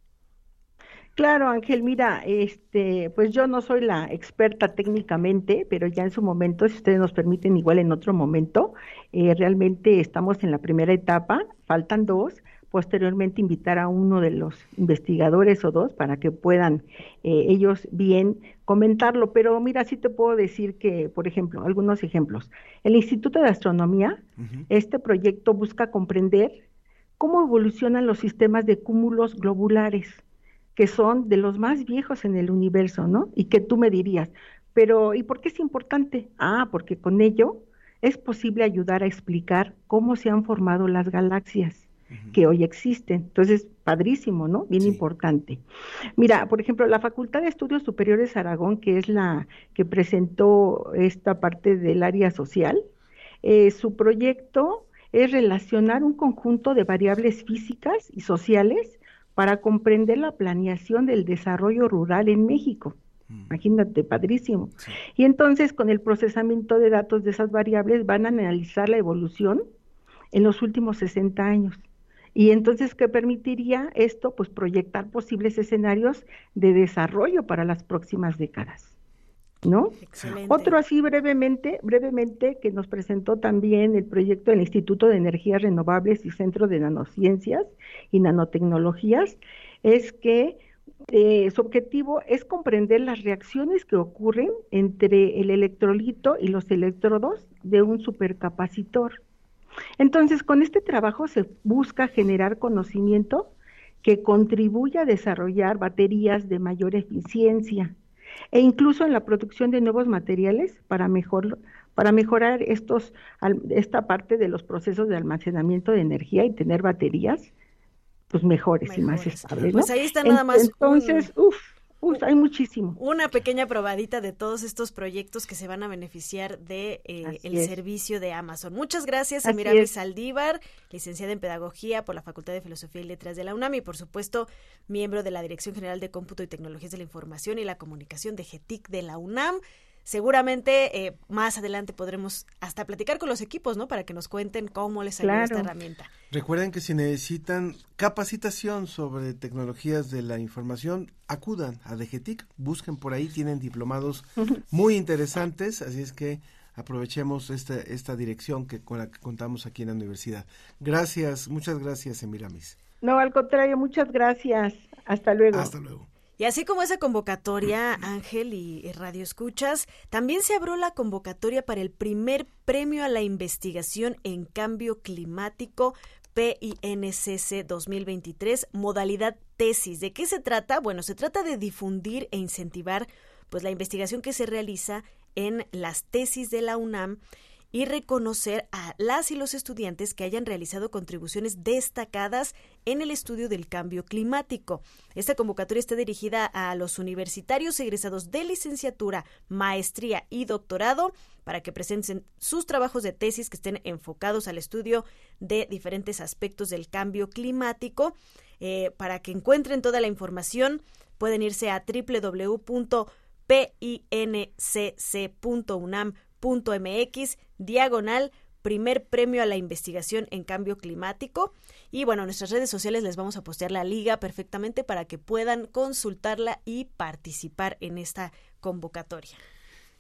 Speaker 16: Claro, Ángel, mira, este, pues yo no soy la experta técnicamente, pero ya en su momento, si ustedes nos permiten, igual en otro momento, eh, realmente estamos en la primera etapa, faltan dos, posteriormente invitar a uno de los investigadores o dos para que puedan eh, ellos bien comentarlo. Pero mira, sí te puedo decir que, por ejemplo, algunos ejemplos. El Instituto de Astronomía, este proyecto busca comprender cómo evolucionan los sistemas de cúmulos globulares, que son de los más viejos en el universo, ¿no? Y que tú me dirías, pero ¿y por qué es importante? Ah, porque con ello es posible ayudar a explicar cómo se han formado las galaxias que hoy existen. Entonces, padrísimo, ¿no? Bien importante. Mira, por ejemplo, la Facultad de Estudios Superiores Aragón, que es la que presentó esta parte del área social, eh, su proyecto es relacionar un conjunto de variables físicas y sociales para comprender la planeación del desarrollo rural en México. Mm. Imagínate, padrísimo. Y entonces, con el procesamiento de datos de esas variables, van a analizar la evolución en los últimos 60 años. Y entonces, ¿qué permitiría esto? Pues proyectar posibles escenarios de desarrollo para las próximas décadas. ¿No? Otro así brevemente, brevemente, que nos presentó también el proyecto del Instituto de Energías Renovables y Centro de Nanociencias y Nanotecnologías, es que eh, su objetivo es comprender las reacciones que ocurren entre el electrolito y los electrodos de un supercapacitor. Entonces, con este trabajo se busca generar conocimiento que contribuya a desarrollar baterías de mayor eficiencia e incluso en la producción de nuevos materiales para mejor para mejorar estos esta parte de los procesos de almacenamiento de energía y tener baterías pues mejores, y más estables.
Speaker 5: Pues ahí está nada más.
Speaker 16: Entonces, uff, hay muchísimo.
Speaker 5: Una pequeña probadita de todos estos proyectos que se van a beneficiar de eh, el servicio de Amazon. Muchas gracias, Emira Saldívar, licenciada en Pedagogía por la Facultad de Filosofía y Letras de la UNAM y, por supuesto, miembro de la Dirección General de Cómputo y Tecnologías de la Información y la Comunicación de GETIC de la UNAM seguramente eh, más adelante podremos hasta platicar con los equipos, ¿no? Para que nos cuenten cómo les ayuda esta herramienta.
Speaker 4: Recuerden que si necesitan capacitación sobre tecnologías de la información, acudan a DGTIC, busquen por ahí, tienen diplomados muy interesantes, así es que aprovechemos esta, esta dirección que con la que contamos aquí en la universidad. Gracias, muchas gracias, Emiramis.
Speaker 16: No, al contrario, muchas gracias. Hasta luego.
Speaker 4: Hasta luego.
Speaker 5: Y así como esa convocatoria, Ángel y, Radio Escuchas, también se abrió la convocatoria para el primer premio a la investigación en cambio climático PINCC 2023, modalidad tesis. ¿De qué se trata? Bueno, se trata de difundir e incentivar pues la investigación que se realiza en las tesis de la UNAM y reconocer a las y los estudiantes que hayan realizado contribuciones destacadas en el estudio del cambio climático. Esta convocatoria está dirigida a los universitarios egresados de licenciatura, maestría y doctorado para que presenten sus trabajos de tesis que estén enfocados al estudio de diferentes aspectos del cambio climático. Eh, para que encuentren toda la información, pueden irse a www.pincc.unam mx diagonal primer premio a la investigación en cambio climático. Y bueno, en nuestras redes sociales les vamos a postear la liga perfectamente para que puedan consultarla y participar en esta convocatoria.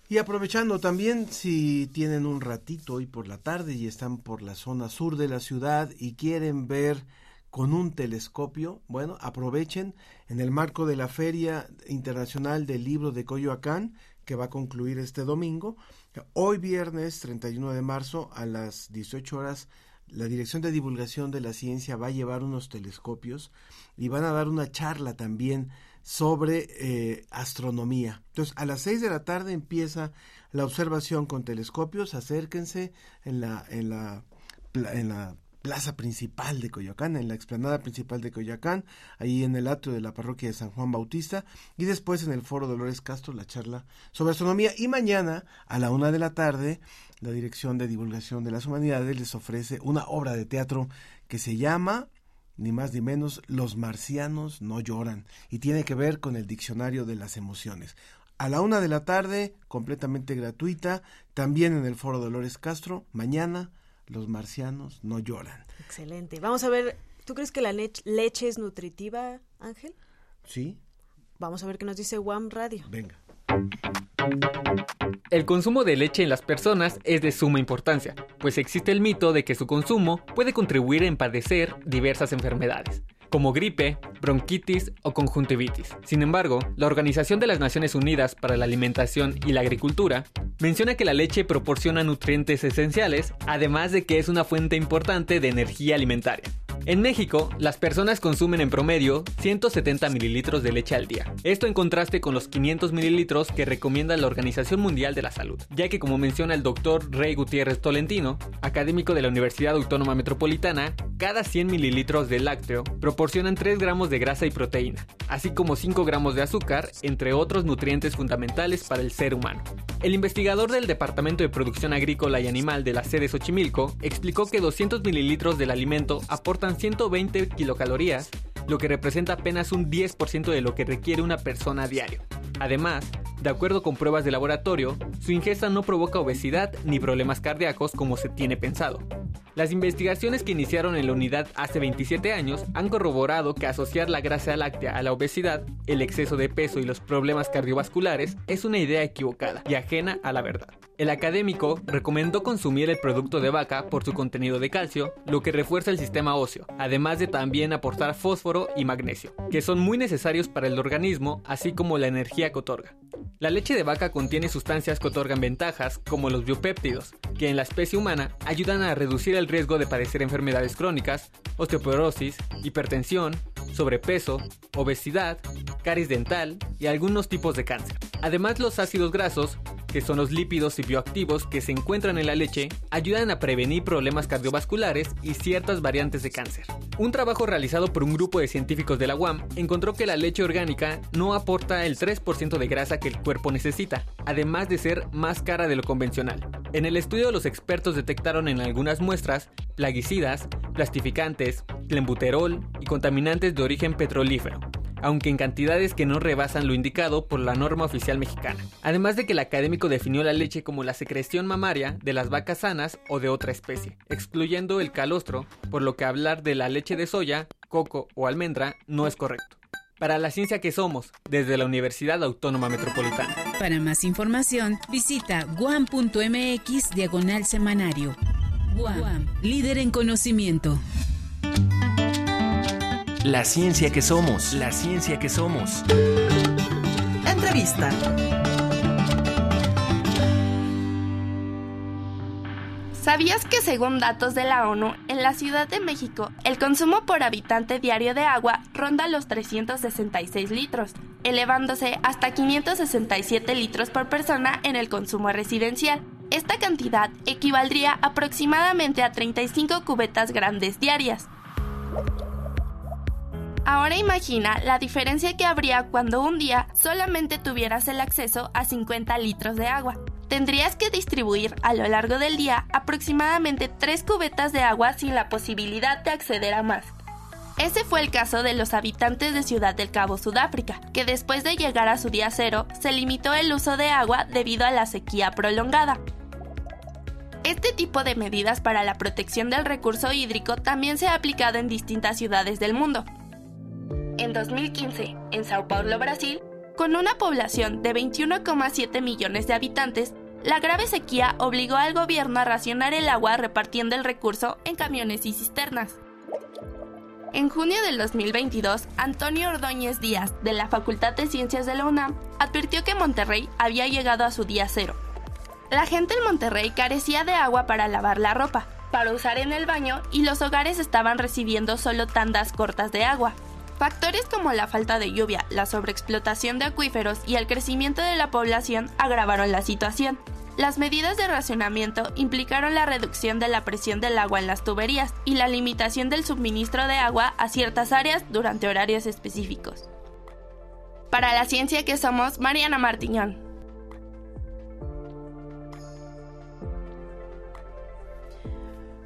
Speaker 4: Y aprovechando también, si tienen un ratito hoy por la tarde y están por la zona sur de la ciudad y quieren ver con un telescopio, bueno, aprovechen en el marco de la Feria Internacional del Libro de Coyoacán, que va a concluir este domingo. Hoy viernes 31 de marzo a las 18 horas la Dirección de Divulgación de la Ciencia va a llevar unos telescopios y van a dar una charla también sobre eh, astronomía. Entonces, a las 6 de la tarde empieza la observación con telescopios. Acérquense en la, en la, en la plaza principal de Coyoacán, en la explanada principal de Coyoacán, ahí en el atrio de la parroquia de San Juan Bautista, y después en el foro Dolores Castro la charla sobre astronomía. Y mañana, a la una de la tarde, la Dirección de Divulgación de las Humanidades les ofrece una obra de teatro que se llama ni más ni menos, Los marcianos no lloran, y tiene que ver con el diccionario de las emociones. A la una de la tarde, completamente gratuita, también en el Foro Dolores Castro, mañana, Los marcianos no lloran.
Speaker 5: Excelente. Vamos a ver, ¿tú crees que la leche es nutritiva, Ángel?
Speaker 4: Sí.
Speaker 5: Vamos a ver qué nos dice WAM Radio.
Speaker 4: Venga.
Speaker 17: El consumo de leche en las personas es de suma importancia, pues existe el mito de que su consumo puede contribuir en padecer diversas enfermedades, como gripe, bronquitis o conjuntivitis. Sin embargo, la Organización de las Naciones Unidas para la Alimentación y la Agricultura menciona que la leche proporciona nutrientes esenciales, además de que es una fuente importante de energía alimentaria. En México, las personas consumen en promedio 170 mililitros de leche al día. Esto en contraste con los 500 mililitros que recomienda la Organización Mundial de la Salud, ya que como menciona el doctor Rey Gutiérrez Tolentino, académico de la Universidad Autónoma Metropolitana, cada 100 mililitros de lácteo proporcionan 3 gramos de grasa y proteína, así como 5 gramos de azúcar, entre otros nutrientes fundamentales para el ser humano. El investigador del Departamento de Producción Agrícola y Animal de la sede Xochimilco explicó que 200 mililitros del alimento aportan 120 kilocalorías, lo que representa apenas un 10% de lo que requiere una persona diario. Además, de acuerdo con pruebas de laboratorio, su ingesta no provoca obesidad ni problemas cardíacos como se tiene pensado. Las investigaciones que iniciaron en la unidad hace 27 años han corroborado que asociar la grasa láctea a la obesidad, el exceso de peso y los problemas cardiovasculares es una idea equivocada y ajena a la verdad. El académico recomendó consumir el producto de vaca por su contenido de calcio, lo que refuerza el sistema óseo, además de también aportar fósforo y magnesio, que son muy necesarios para el organismo, así como la energía que otorga. La leche de vaca contiene sustancias que otorgan ventajas, como los biopéptidos, que en la especie humana ayudan a reducir el riesgo de padecer enfermedades crónicas, osteoporosis, hipertensión, sobrepeso, obesidad, caries dental y algunos tipos de cáncer. Además, los ácidos grasos que son los lípidos y bioactivos que se encuentran en la leche, ayudan a prevenir problemas cardiovasculares y ciertas variantes de cáncer. Un trabajo realizado por un grupo de científicos de la UAM encontró que la leche orgánica no aporta el 3% de grasa que el cuerpo necesita, además de ser más cara de lo convencional. En el estudio los expertos detectaron en algunas muestras plaguicidas, plastificantes, clenbuterol y contaminantes de origen petrolífero aunque en cantidades que no rebasan lo indicado por la norma oficial mexicana. Además de que el académico definió la leche como la secreción mamaria de las vacas sanas o de otra especie, excluyendo el calostro, por lo que hablar de la leche de soya, coco o almendra no es correcto. Para la ciencia que somos, desde la Universidad Autónoma Metropolitana.
Speaker 10: Para más información, visita guam.mx diagonal semanario. Guam, líder en conocimiento.
Speaker 18: La ciencia que somos, la ciencia que somos.
Speaker 15: Entrevista.
Speaker 19: ¿Sabías que según datos de la ONU, en la Ciudad de México, el consumo por habitante diario de agua ronda los 366 litros, elevándose hasta 567 litros por persona en el consumo residencial? Esta cantidad equivaldría aproximadamente a 35 cubetas grandes diarias. Ahora imagina la diferencia que habría cuando un día solamente tuvieras el acceso a 50 litros de agua. Tendrías que distribuir a lo largo del día aproximadamente 3 cubetas de agua sin la posibilidad de acceder a más. Ese fue el caso de los habitantes de Ciudad del Cabo, Sudáfrica, que después de llegar a su día cero se limitó el uso de agua debido a la sequía prolongada. Este tipo de medidas para la protección del recurso hídrico también se ha aplicado en distintas ciudades del mundo, en 2015, en Sao Paulo, Brasil, con una población de 21,7 millones de habitantes, la grave sequía obligó al gobierno a racionar el agua repartiendo el recurso en camiones y cisternas. En junio del 2022, Antonio Ordóñez Díaz, de la Facultad de Ciencias de la UNAM, advirtió que Monterrey había llegado a su día cero. La gente en Monterrey carecía de agua para lavar la ropa, para usar en el baño y los hogares estaban recibiendo solo tandas cortas de agua, Factores como la falta de lluvia, la sobreexplotación de acuíferos y el crecimiento de la población agravaron la situación. Las medidas de racionamiento implicaron la reducción de la presión del agua en las tuberías y la limitación del suministro de agua a ciertas áreas durante horarios específicos. Para la ciencia que somos, Mariana Martiñón.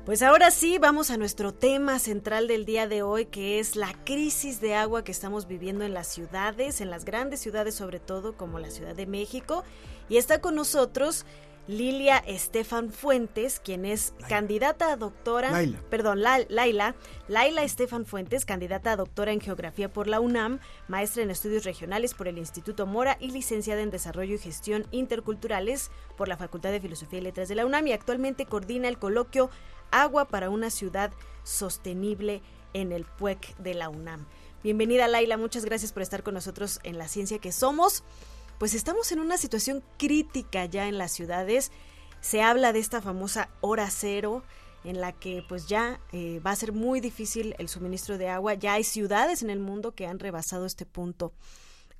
Speaker 5: Pues ahora sí, vamos a nuestro tema central del día de hoy, que es la crisis de agua que estamos viviendo en las ciudades, en las grandes ciudades sobre todo, como la Ciudad de México. Y está con nosotros Lilia Estefan Fuentes, quien es candidata a doctora,
Speaker 4: Laila.
Speaker 5: perdón, La- Laila, Laila Estefan Fuentes, candidata a doctora en geografía por la UNAM, maestra en estudios regionales por el Instituto Mora y licenciada en desarrollo y gestión interculturales por la Facultad de Filosofía y Letras de la UNAM y actualmente coordina el coloquio Agua para una ciudad sostenible en el PUEC de la UNAM. Bienvenida Laila, muchas gracias por estar con nosotros en La Ciencia que Somos. Pues estamos en una situación crítica ya en las ciudades. Se habla de esta famosa hora cero en la que pues ya eh, va a ser muy difícil el suministro de agua. Ya hay ciudades en el mundo que han rebasado este punto.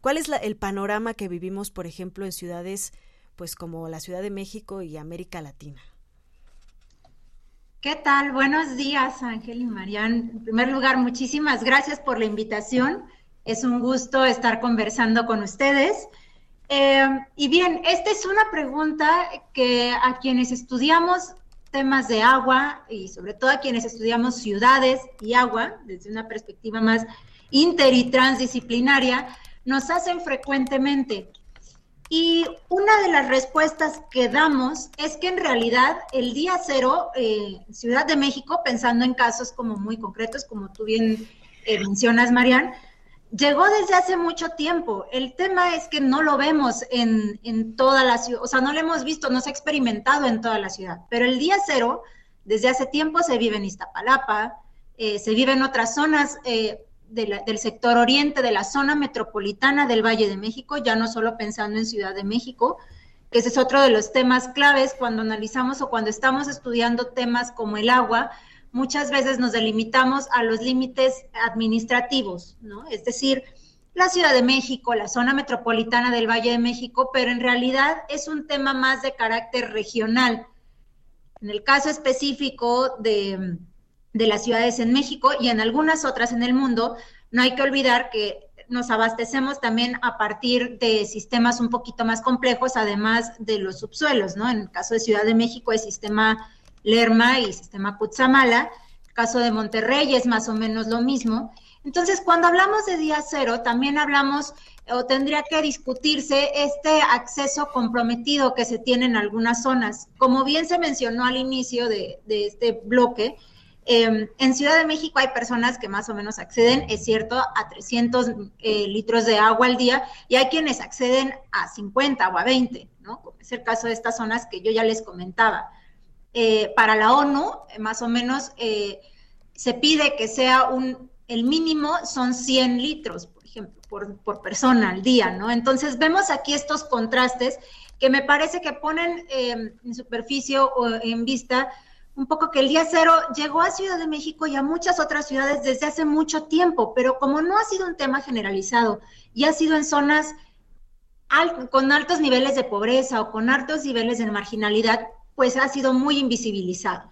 Speaker 5: ¿Cuál es la- el panorama que vivimos, por ejemplo, en ciudades pues como la Ciudad de México y América Latina?
Speaker 20: ¿Qué tal? Buenos días, Ángel y Marian. En primer lugar, muchísimas gracias por la invitación. Es un gusto estar conversando con ustedes. Eh, y bien, esta es una pregunta que a quienes estudiamos temas de agua y sobre todo a quienes estudiamos ciudades y agua desde una perspectiva más inter y transdisciplinaria, nos hacen frecuentemente. Y una de las respuestas que damos es que en realidad el día cero, eh, Ciudad de México, pensando en casos como muy concretos, como tú bien eh, mencionas, Marian, llegó desde hace mucho tiempo. El tema es que no lo vemos en, en toda la ciudad, o sea, no lo hemos visto, no se ha experimentado en toda la ciudad. Pero el día cero, desde hace tiempo, se vive en Iztapalapa, eh, se vive en otras zonas eh, del sector oriente, de la zona metropolitana del Valle de México, ya no solo pensando en Ciudad de México, que ese es otro de los temas claves cuando analizamos o cuando estamos estudiando temas como el agua, muchas veces nos delimitamos a los límites administrativos, ¿no? Es decir, la Ciudad de México, la zona metropolitana del Valle de México, pero en realidad es un tema más de carácter regional. En el caso específico de, de las ciudades en México y en algunas otras en el mundo, no hay que olvidar que nos abastecemos también a partir de sistemas un poquito más complejos, además de los subsuelos, ¿no? En el caso de Ciudad de México, el sistema Lerma y sistema Cutzamala. Caso de Monterrey es más o menos lo mismo. Entonces, cuando hablamos de día cero, también hablamos o tendría que discutirse este acceso comprometido que se tiene en algunas zonas. Como bien se mencionó al inicio de, este bloque, eh, en Ciudad de México hay personas que más o menos acceden, es cierto, a 300 eh, litros de agua al día y hay quienes acceden a 50 o a 20, ¿no? Como es el caso de estas zonas que yo ya les comentaba. Eh, para la ONU, más o menos, eh, se pide que sea un, el mínimo son 100 litros, por ejemplo, por, persona al día, ¿no? Entonces vemos aquí estos contrastes que me parece que ponen eh, en superficie o en vista un poco que el día cero llegó a Ciudad de México y a muchas otras ciudades desde hace mucho tiempo, pero como no ha sido un tema generalizado y ha sido en zonas con altos niveles de pobreza o con altos niveles de marginalidad, pues ha sido muy invisibilizado.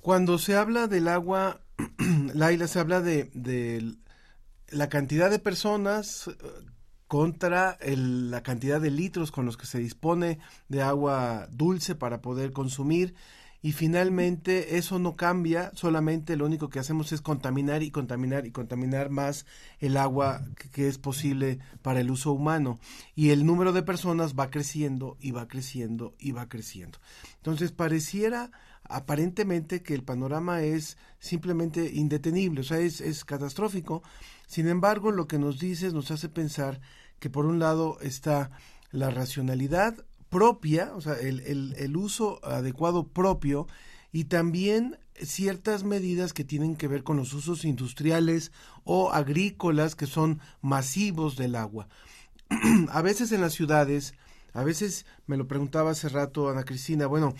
Speaker 4: Cuando se habla del agua, Laila, se habla de, de la cantidad de personas eh, contra el- la cantidad de litros con los que se dispone de agua dulce para poder consumir. Y finalmente eso no cambia, solamente lo único que hacemos es contaminar y contaminar y contaminar más el agua que, es posible para el uso humano. Y el número de personas va creciendo y va creciendo y va creciendo. Entonces pareciera aparentemente que el panorama es simplemente indetenible, o sea, es, es catastrófico. Sin embargo, lo que nos dices nos hace pensar que por un lado está la racionalidad propia, o sea, el, el, el uso adecuado propio y también ciertas medidas que tienen que ver con los usos industriales o agrícolas que son masivos del agua. a veces en las ciudades, a veces me lo preguntaba hace rato Ana Cristina, bueno,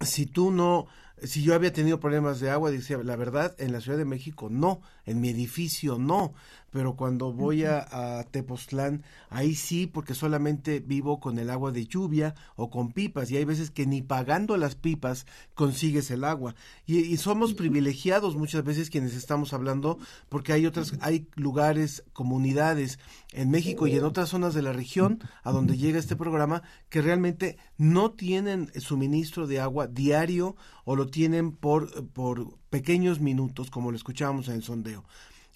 Speaker 4: si tú no, si yo había tenido problemas de agua, decía, la verdad, en la Ciudad de México no, en mi edificio no, pero cuando voy a, a, Tepoztlán, ahí sí, porque solamente vivo con el agua de lluvia o con pipas, y hay veces que ni pagando las pipas consigues el agua. Y, somos privilegiados muchas veces quienes estamos hablando, porque hay otras, hay lugares, comunidades en México y en otras zonas de la región a donde llega este programa que realmente no tienen suministro de agua diario o lo tienen por, por pequeños minutos, como lo escuchábamos en el sondeo.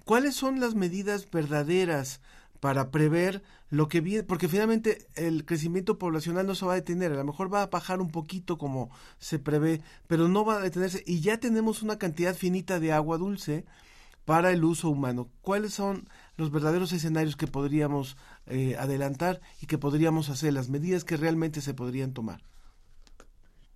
Speaker 4: ¿Cuáles son las medidas verdaderas para prever lo que viene? Porque finalmente el crecimiento poblacional no se va a detener, a lo mejor va a bajar un poquito como se prevé, pero no va a detenerse y ya tenemos una cantidad finita de agua dulce para el uso humano. ¿Cuáles son los verdaderos escenarios que podríamos eh, adelantar y que podríamos hacer, las medidas que realmente se podrían tomar?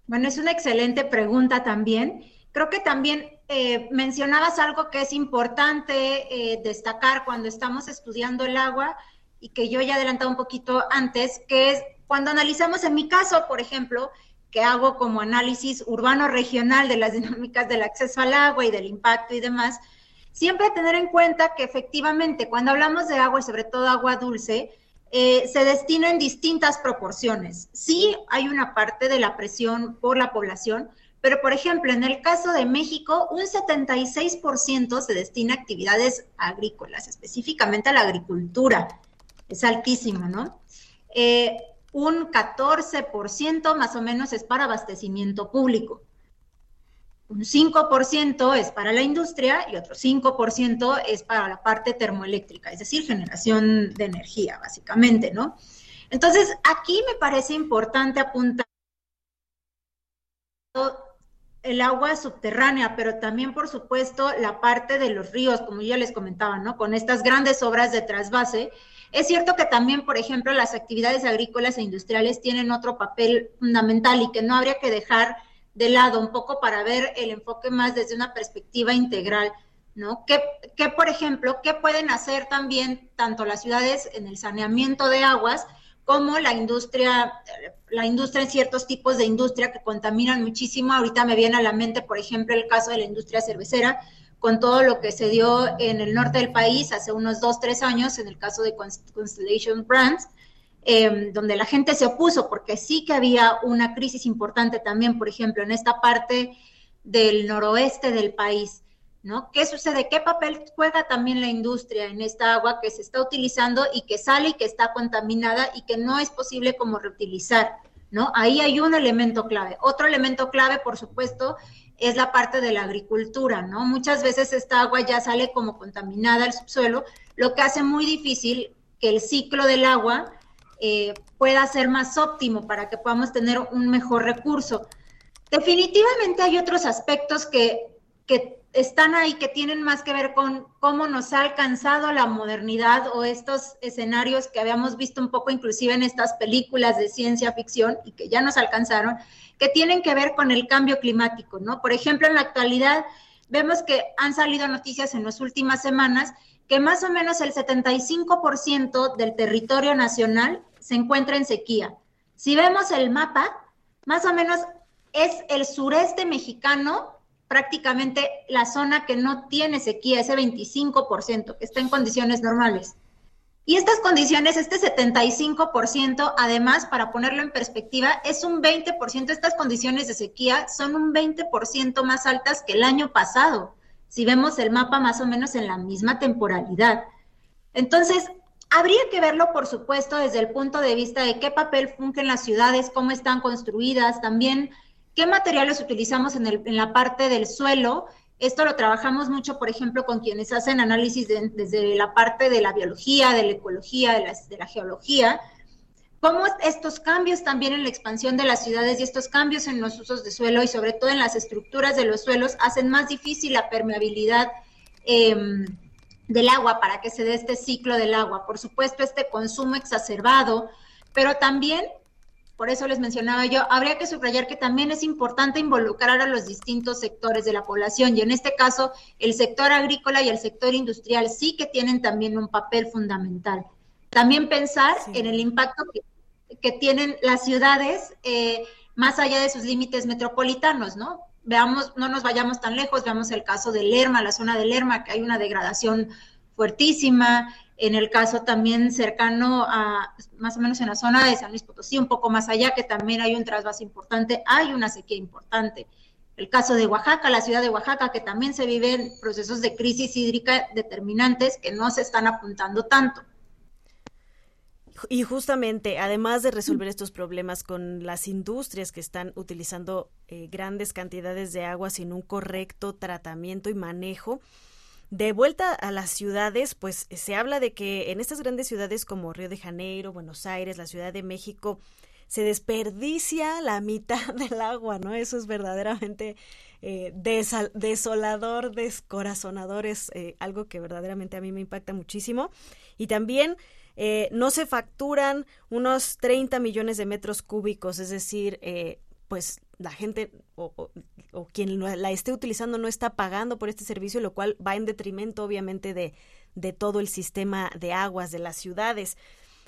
Speaker 20: Bueno, es una excelente pregunta también. Creo que también eh, mencionabas algo que es importante eh, destacar cuando estamos estudiando el agua y que yo ya he adelantado un poquito antes, que es cuando analizamos, en mi caso, por ejemplo, que hago como análisis urbano regional de las dinámicas del acceso al agua y del impacto y demás, siempre tener en cuenta que efectivamente cuando hablamos de agua y sobre todo agua dulce, eh, se destina en distintas proporciones. Sí hay una parte de la presión por la población, pero, por ejemplo, en el caso de México, un 76% se destina a actividades agrícolas, específicamente a la agricultura. Es altísimo, ¿no? Eh, un 14% más o menos es para abastecimiento público. Un 5% es para la industria y otro 5% es para la parte termoeléctrica, es decir, generación de energía, básicamente, ¿no? Entonces, aquí me parece importante apuntar el agua subterránea, pero también, por supuesto, la parte de los ríos, como ya les comentaba, ¿no? Con estas grandes obras de trasvase. Es cierto que también, por ejemplo, las actividades agrícolas e industriales tienen otro papel fundamental y que no habría que dejar de lado un poco para ver el enfoque más desde una perspectiva integral, ¿no? ¿Qué, por ejemplo, qué pueden hacer también tanto las ciudades en el saneamiento de aguas, como la industria, la industria en ciertos tipos de industria que contaminan muchísimo. Ahorita me viene a la mente, por ejemplo, el caso de la industria cervecera, con todo lo que se dio en el norte del país hace unos dos, tres años, en el caso de Constellation Brands, em, donde la gente se opuso porque sí que había una crisis importante también, por ejemplo, en esta parte del noroeste del país. ¿No? ¿Qué sucede? ¿Qué papel juega también la industria en esta agua que se está utilizando y que sale y que está contaminada y que no es posible como reutilizar, ¿no? Ahí hay un elemento clave. Otro elemento clave, por supuesto, es la parte de la agricultura, ¿no? Muchas veces esta agua ya sale como contaminada al subsuelo, lo que hace muy difícil que el ciclo del agua eh, pueda ser más óptimo para que podamos tener un mejor recurso. Definitivamente hay otros aspectos que, que están ahí que tienen más que ver con cómo nos ha alcanzado la modernidad o estos escenarios que habíamos visto un poco inclusive en estas películas de ciencia ficción y que ya nos alcanzaron, que tienen que ver con el cambio climático, ¿no? Por ejemplo, en la actualidad vemos que han salido noticias en las últimas semanas que más o menos el 75% del territorio nacional se encuentra en sequía. Si vemos el mapa, más o menos es el sureste mexicano prácticamente la zona que no tiene sequía, ese 25%, que está en condiciones normales. Y estas condiciones, este 75%, además, para ponerlo en perspectiva, es un 20%, estas condiciones de sequía son un 20% más altas que el año pasado, si vemos el mapa más o menos en la misma temporalidad. Entonces, habría que verlo, por supuesto, desde el punto de vista de qué papel fungen las ciudades, cómo están construidas, también ¿Qué materiales utilizamos en, el, en la parte del suelo? Esto lo trabajamos mucho, por ejemplo, con quienes hacen análisis desde la parte de la biología, de la ecología, de la, de la geología. Cómo estos cambios también en la expansión de las ciudades y estos cambios en los usos de suelo y sobre todo en las estructuras de los suelos hacen más difícil la permeabilidad em, del agua para que se dé este ciclo del agua. Por supuesto, este consumo exacerbado, pero también por eso les mencionaba yo, habría que subrayar que también es importante involucrar a los distintos sectores de la población y en este caso el sector agrícola y el sector industrial sí que tienen también un papel fundamental. También pensar en el impacto que, tienen las ciudades eh, más allá de sus límites metropolitanos, ¿no? Veamos, no nos vayamos tan lejos, veamos el caso de Lerma, la zona de Lerma, que hay una degradación fuertísima. En el caso también cercano a, más o menos en la zona de San Luis Potosí, un poco más allá, que también hay un trasvase importante, hay una sequía importante. El caso de Oaxaca, la ciudad de Oaxaca, que también se viven procesos de crisis hídrica determinantes que no se están apuntando tanto.
Speaker 5: Y justamente, además de resolver estos problemas con las industrias que están utilizando eh, grandes cantidades de agua sin un correcto tratamiento y manejo, de vuelta a las ciudades, pues se habla de que en estas grandes ciudades como Río de Janeiro, Buenos Aires, la Ciudad de México, se desperdicia la mitad del agua, ¿no? Eso es verdaderamente eh, desolador, descorazonador, es eh, algo que verdaderamente a mí me impacta muchísimo. Y también eh, no se facturan unos 30 millones de metros cúbicos, es decir, eh, pues la gente o, quien la esté utilizando no está pagando por este servicio, lo cual va en detrimento obviamente de, de todo el sistema de aguas de las ciudades.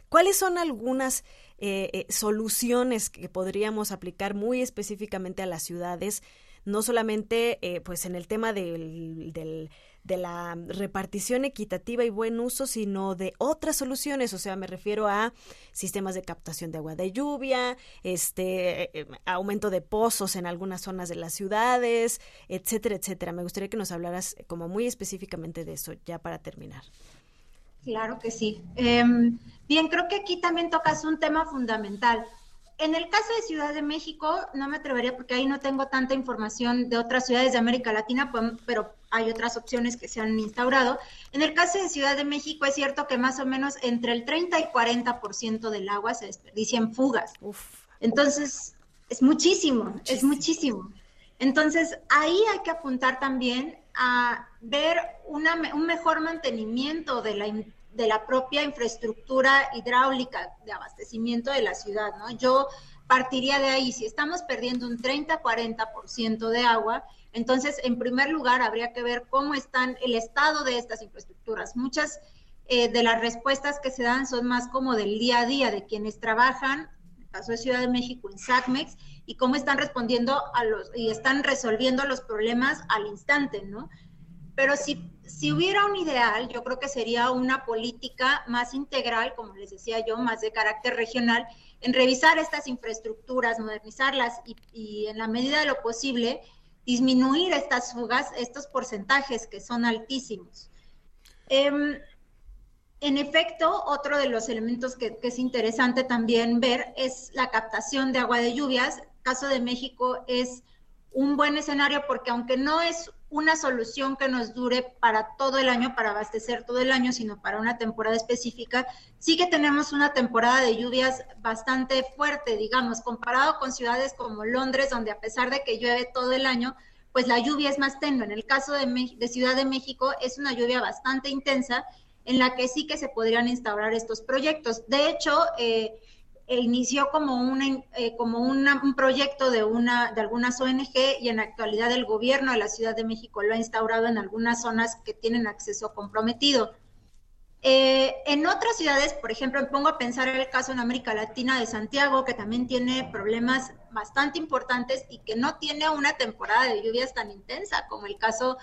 Speaker 5: ¿Cuáles son algunas eh, soluciones que podríamos aplicar muy específicamente a las ciudades? No solamente pues en el tema del de la repartición equitativa y buen uso, sino de otras soluciones. O sea, me refiero a sistemas de captación de agua de lluvia, este eh, eh, aumento de pozos en algunas zonas de las ciudades, etcétera, etcétera. Me gustaría que nos hablaras como muy específicamente de eso, ya para terminar.
Speaker 20: Claro que sí. Em, bien, creo que aquí también tocas un tema fundamental en el caso de Ciudad de México, no me atrevería porque ahí no tengo tanta información de otras ciudades de América Latina, pero hay otras opciones que se han instaurado. En el caso de Ciudad de México es cierto que más o menos entre el 30 y 40% del agua se desperdicia en fugas. Entonces, es muchísimo, es muchísimo. Entonces, ahí hay que apuntar también a ver un mejor mantenimiento de la de la propia infraestructura hidráulica de abastecimiento de la ciudad, ¿no? Yo partiría de ahí, si estamos perdiendo un 30-40% de agua, entonces, en primer lugar, habría que ver cómo están el estado de estas infraestructuras. Muchas eh, de las respuestas que se dan son más como del día a día, de quienes trabajan, en el caso de Ciudad de México, en SACMEX, y cómo están respondiendo a los, y están resolviendo los problemas al instante, ¿no? Pero si, si hubiera un ideal, yo creo que sería una política más integral, como les decía yo, más de carácter regional, en revisar estas infraestructuras, modernizarlas y, en la medida de lo posible disminuir estas fugas, estos porcentajes que son altísimos. Em, en efecto, otro de los elementos que, que, es interesante también ver es la captación de agua de lluvias. caso de México es un buen escenario porque aunque no es una solución que nos dure para todo el año, para abastecer todo el año, sino para una temporada específica, sí que tenemos una temporada de lluvias bastante fuerte, digamos, comparado con ciudades como Londres, donde a pesar de que llueve todo el año, pues la lluvia es más tenue. En el caso de, Ciudad de México es una lluvia bastante intensa en la que sí que se podrían instaurar estos proyectos. De hecho, eh, inició como, una, eh, como un proyecto de, una, de algunas ONG y en la actualidad el gobierno de la Ciudad de México lo ha instaurado en algunas zonas que tienen acceso comprometido. Eh, en otras ciudades, por ejemplo, me pongo a pensar el caso en América Latina de Santiago, que también tiene problemas bastante importantes y que no tiene una temporada de lluvias tan intensa como el caso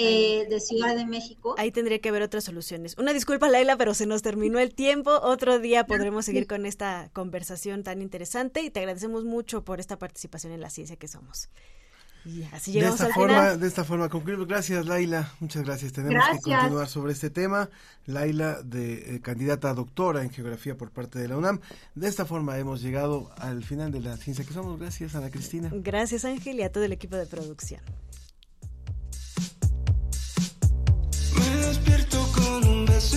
Speaker 20: eh, de Ciudad de México.
Speaker 5: Ahí tendría que haber otras soluciones. Una disculpa, Laila, pero se nos terminó el tiempo. Otro día podremos seguir con esta conversación tan interesante y te agradecemos mucho por esta participación en la ciencia que somos. Y así llegamos
Speaker 4: de esta
Speaker 5: al
Speaker 4: forma,
Speaker 5: final.
Speaker 4: De esta forma concluimos. Gracias, Laila. Muchas gracias. Tenemos que continuar sobre este tema. Laila, de eh, candidata a doctora en geografía por parte de la UNAM. De esta forma hemos llegado al final de la ciencia que somos. Gracias, Ana Cristina.
Speaker 5: Gracias, Ángel, y a todo el equipo de producción.
Speaker 3: Despierto con un beso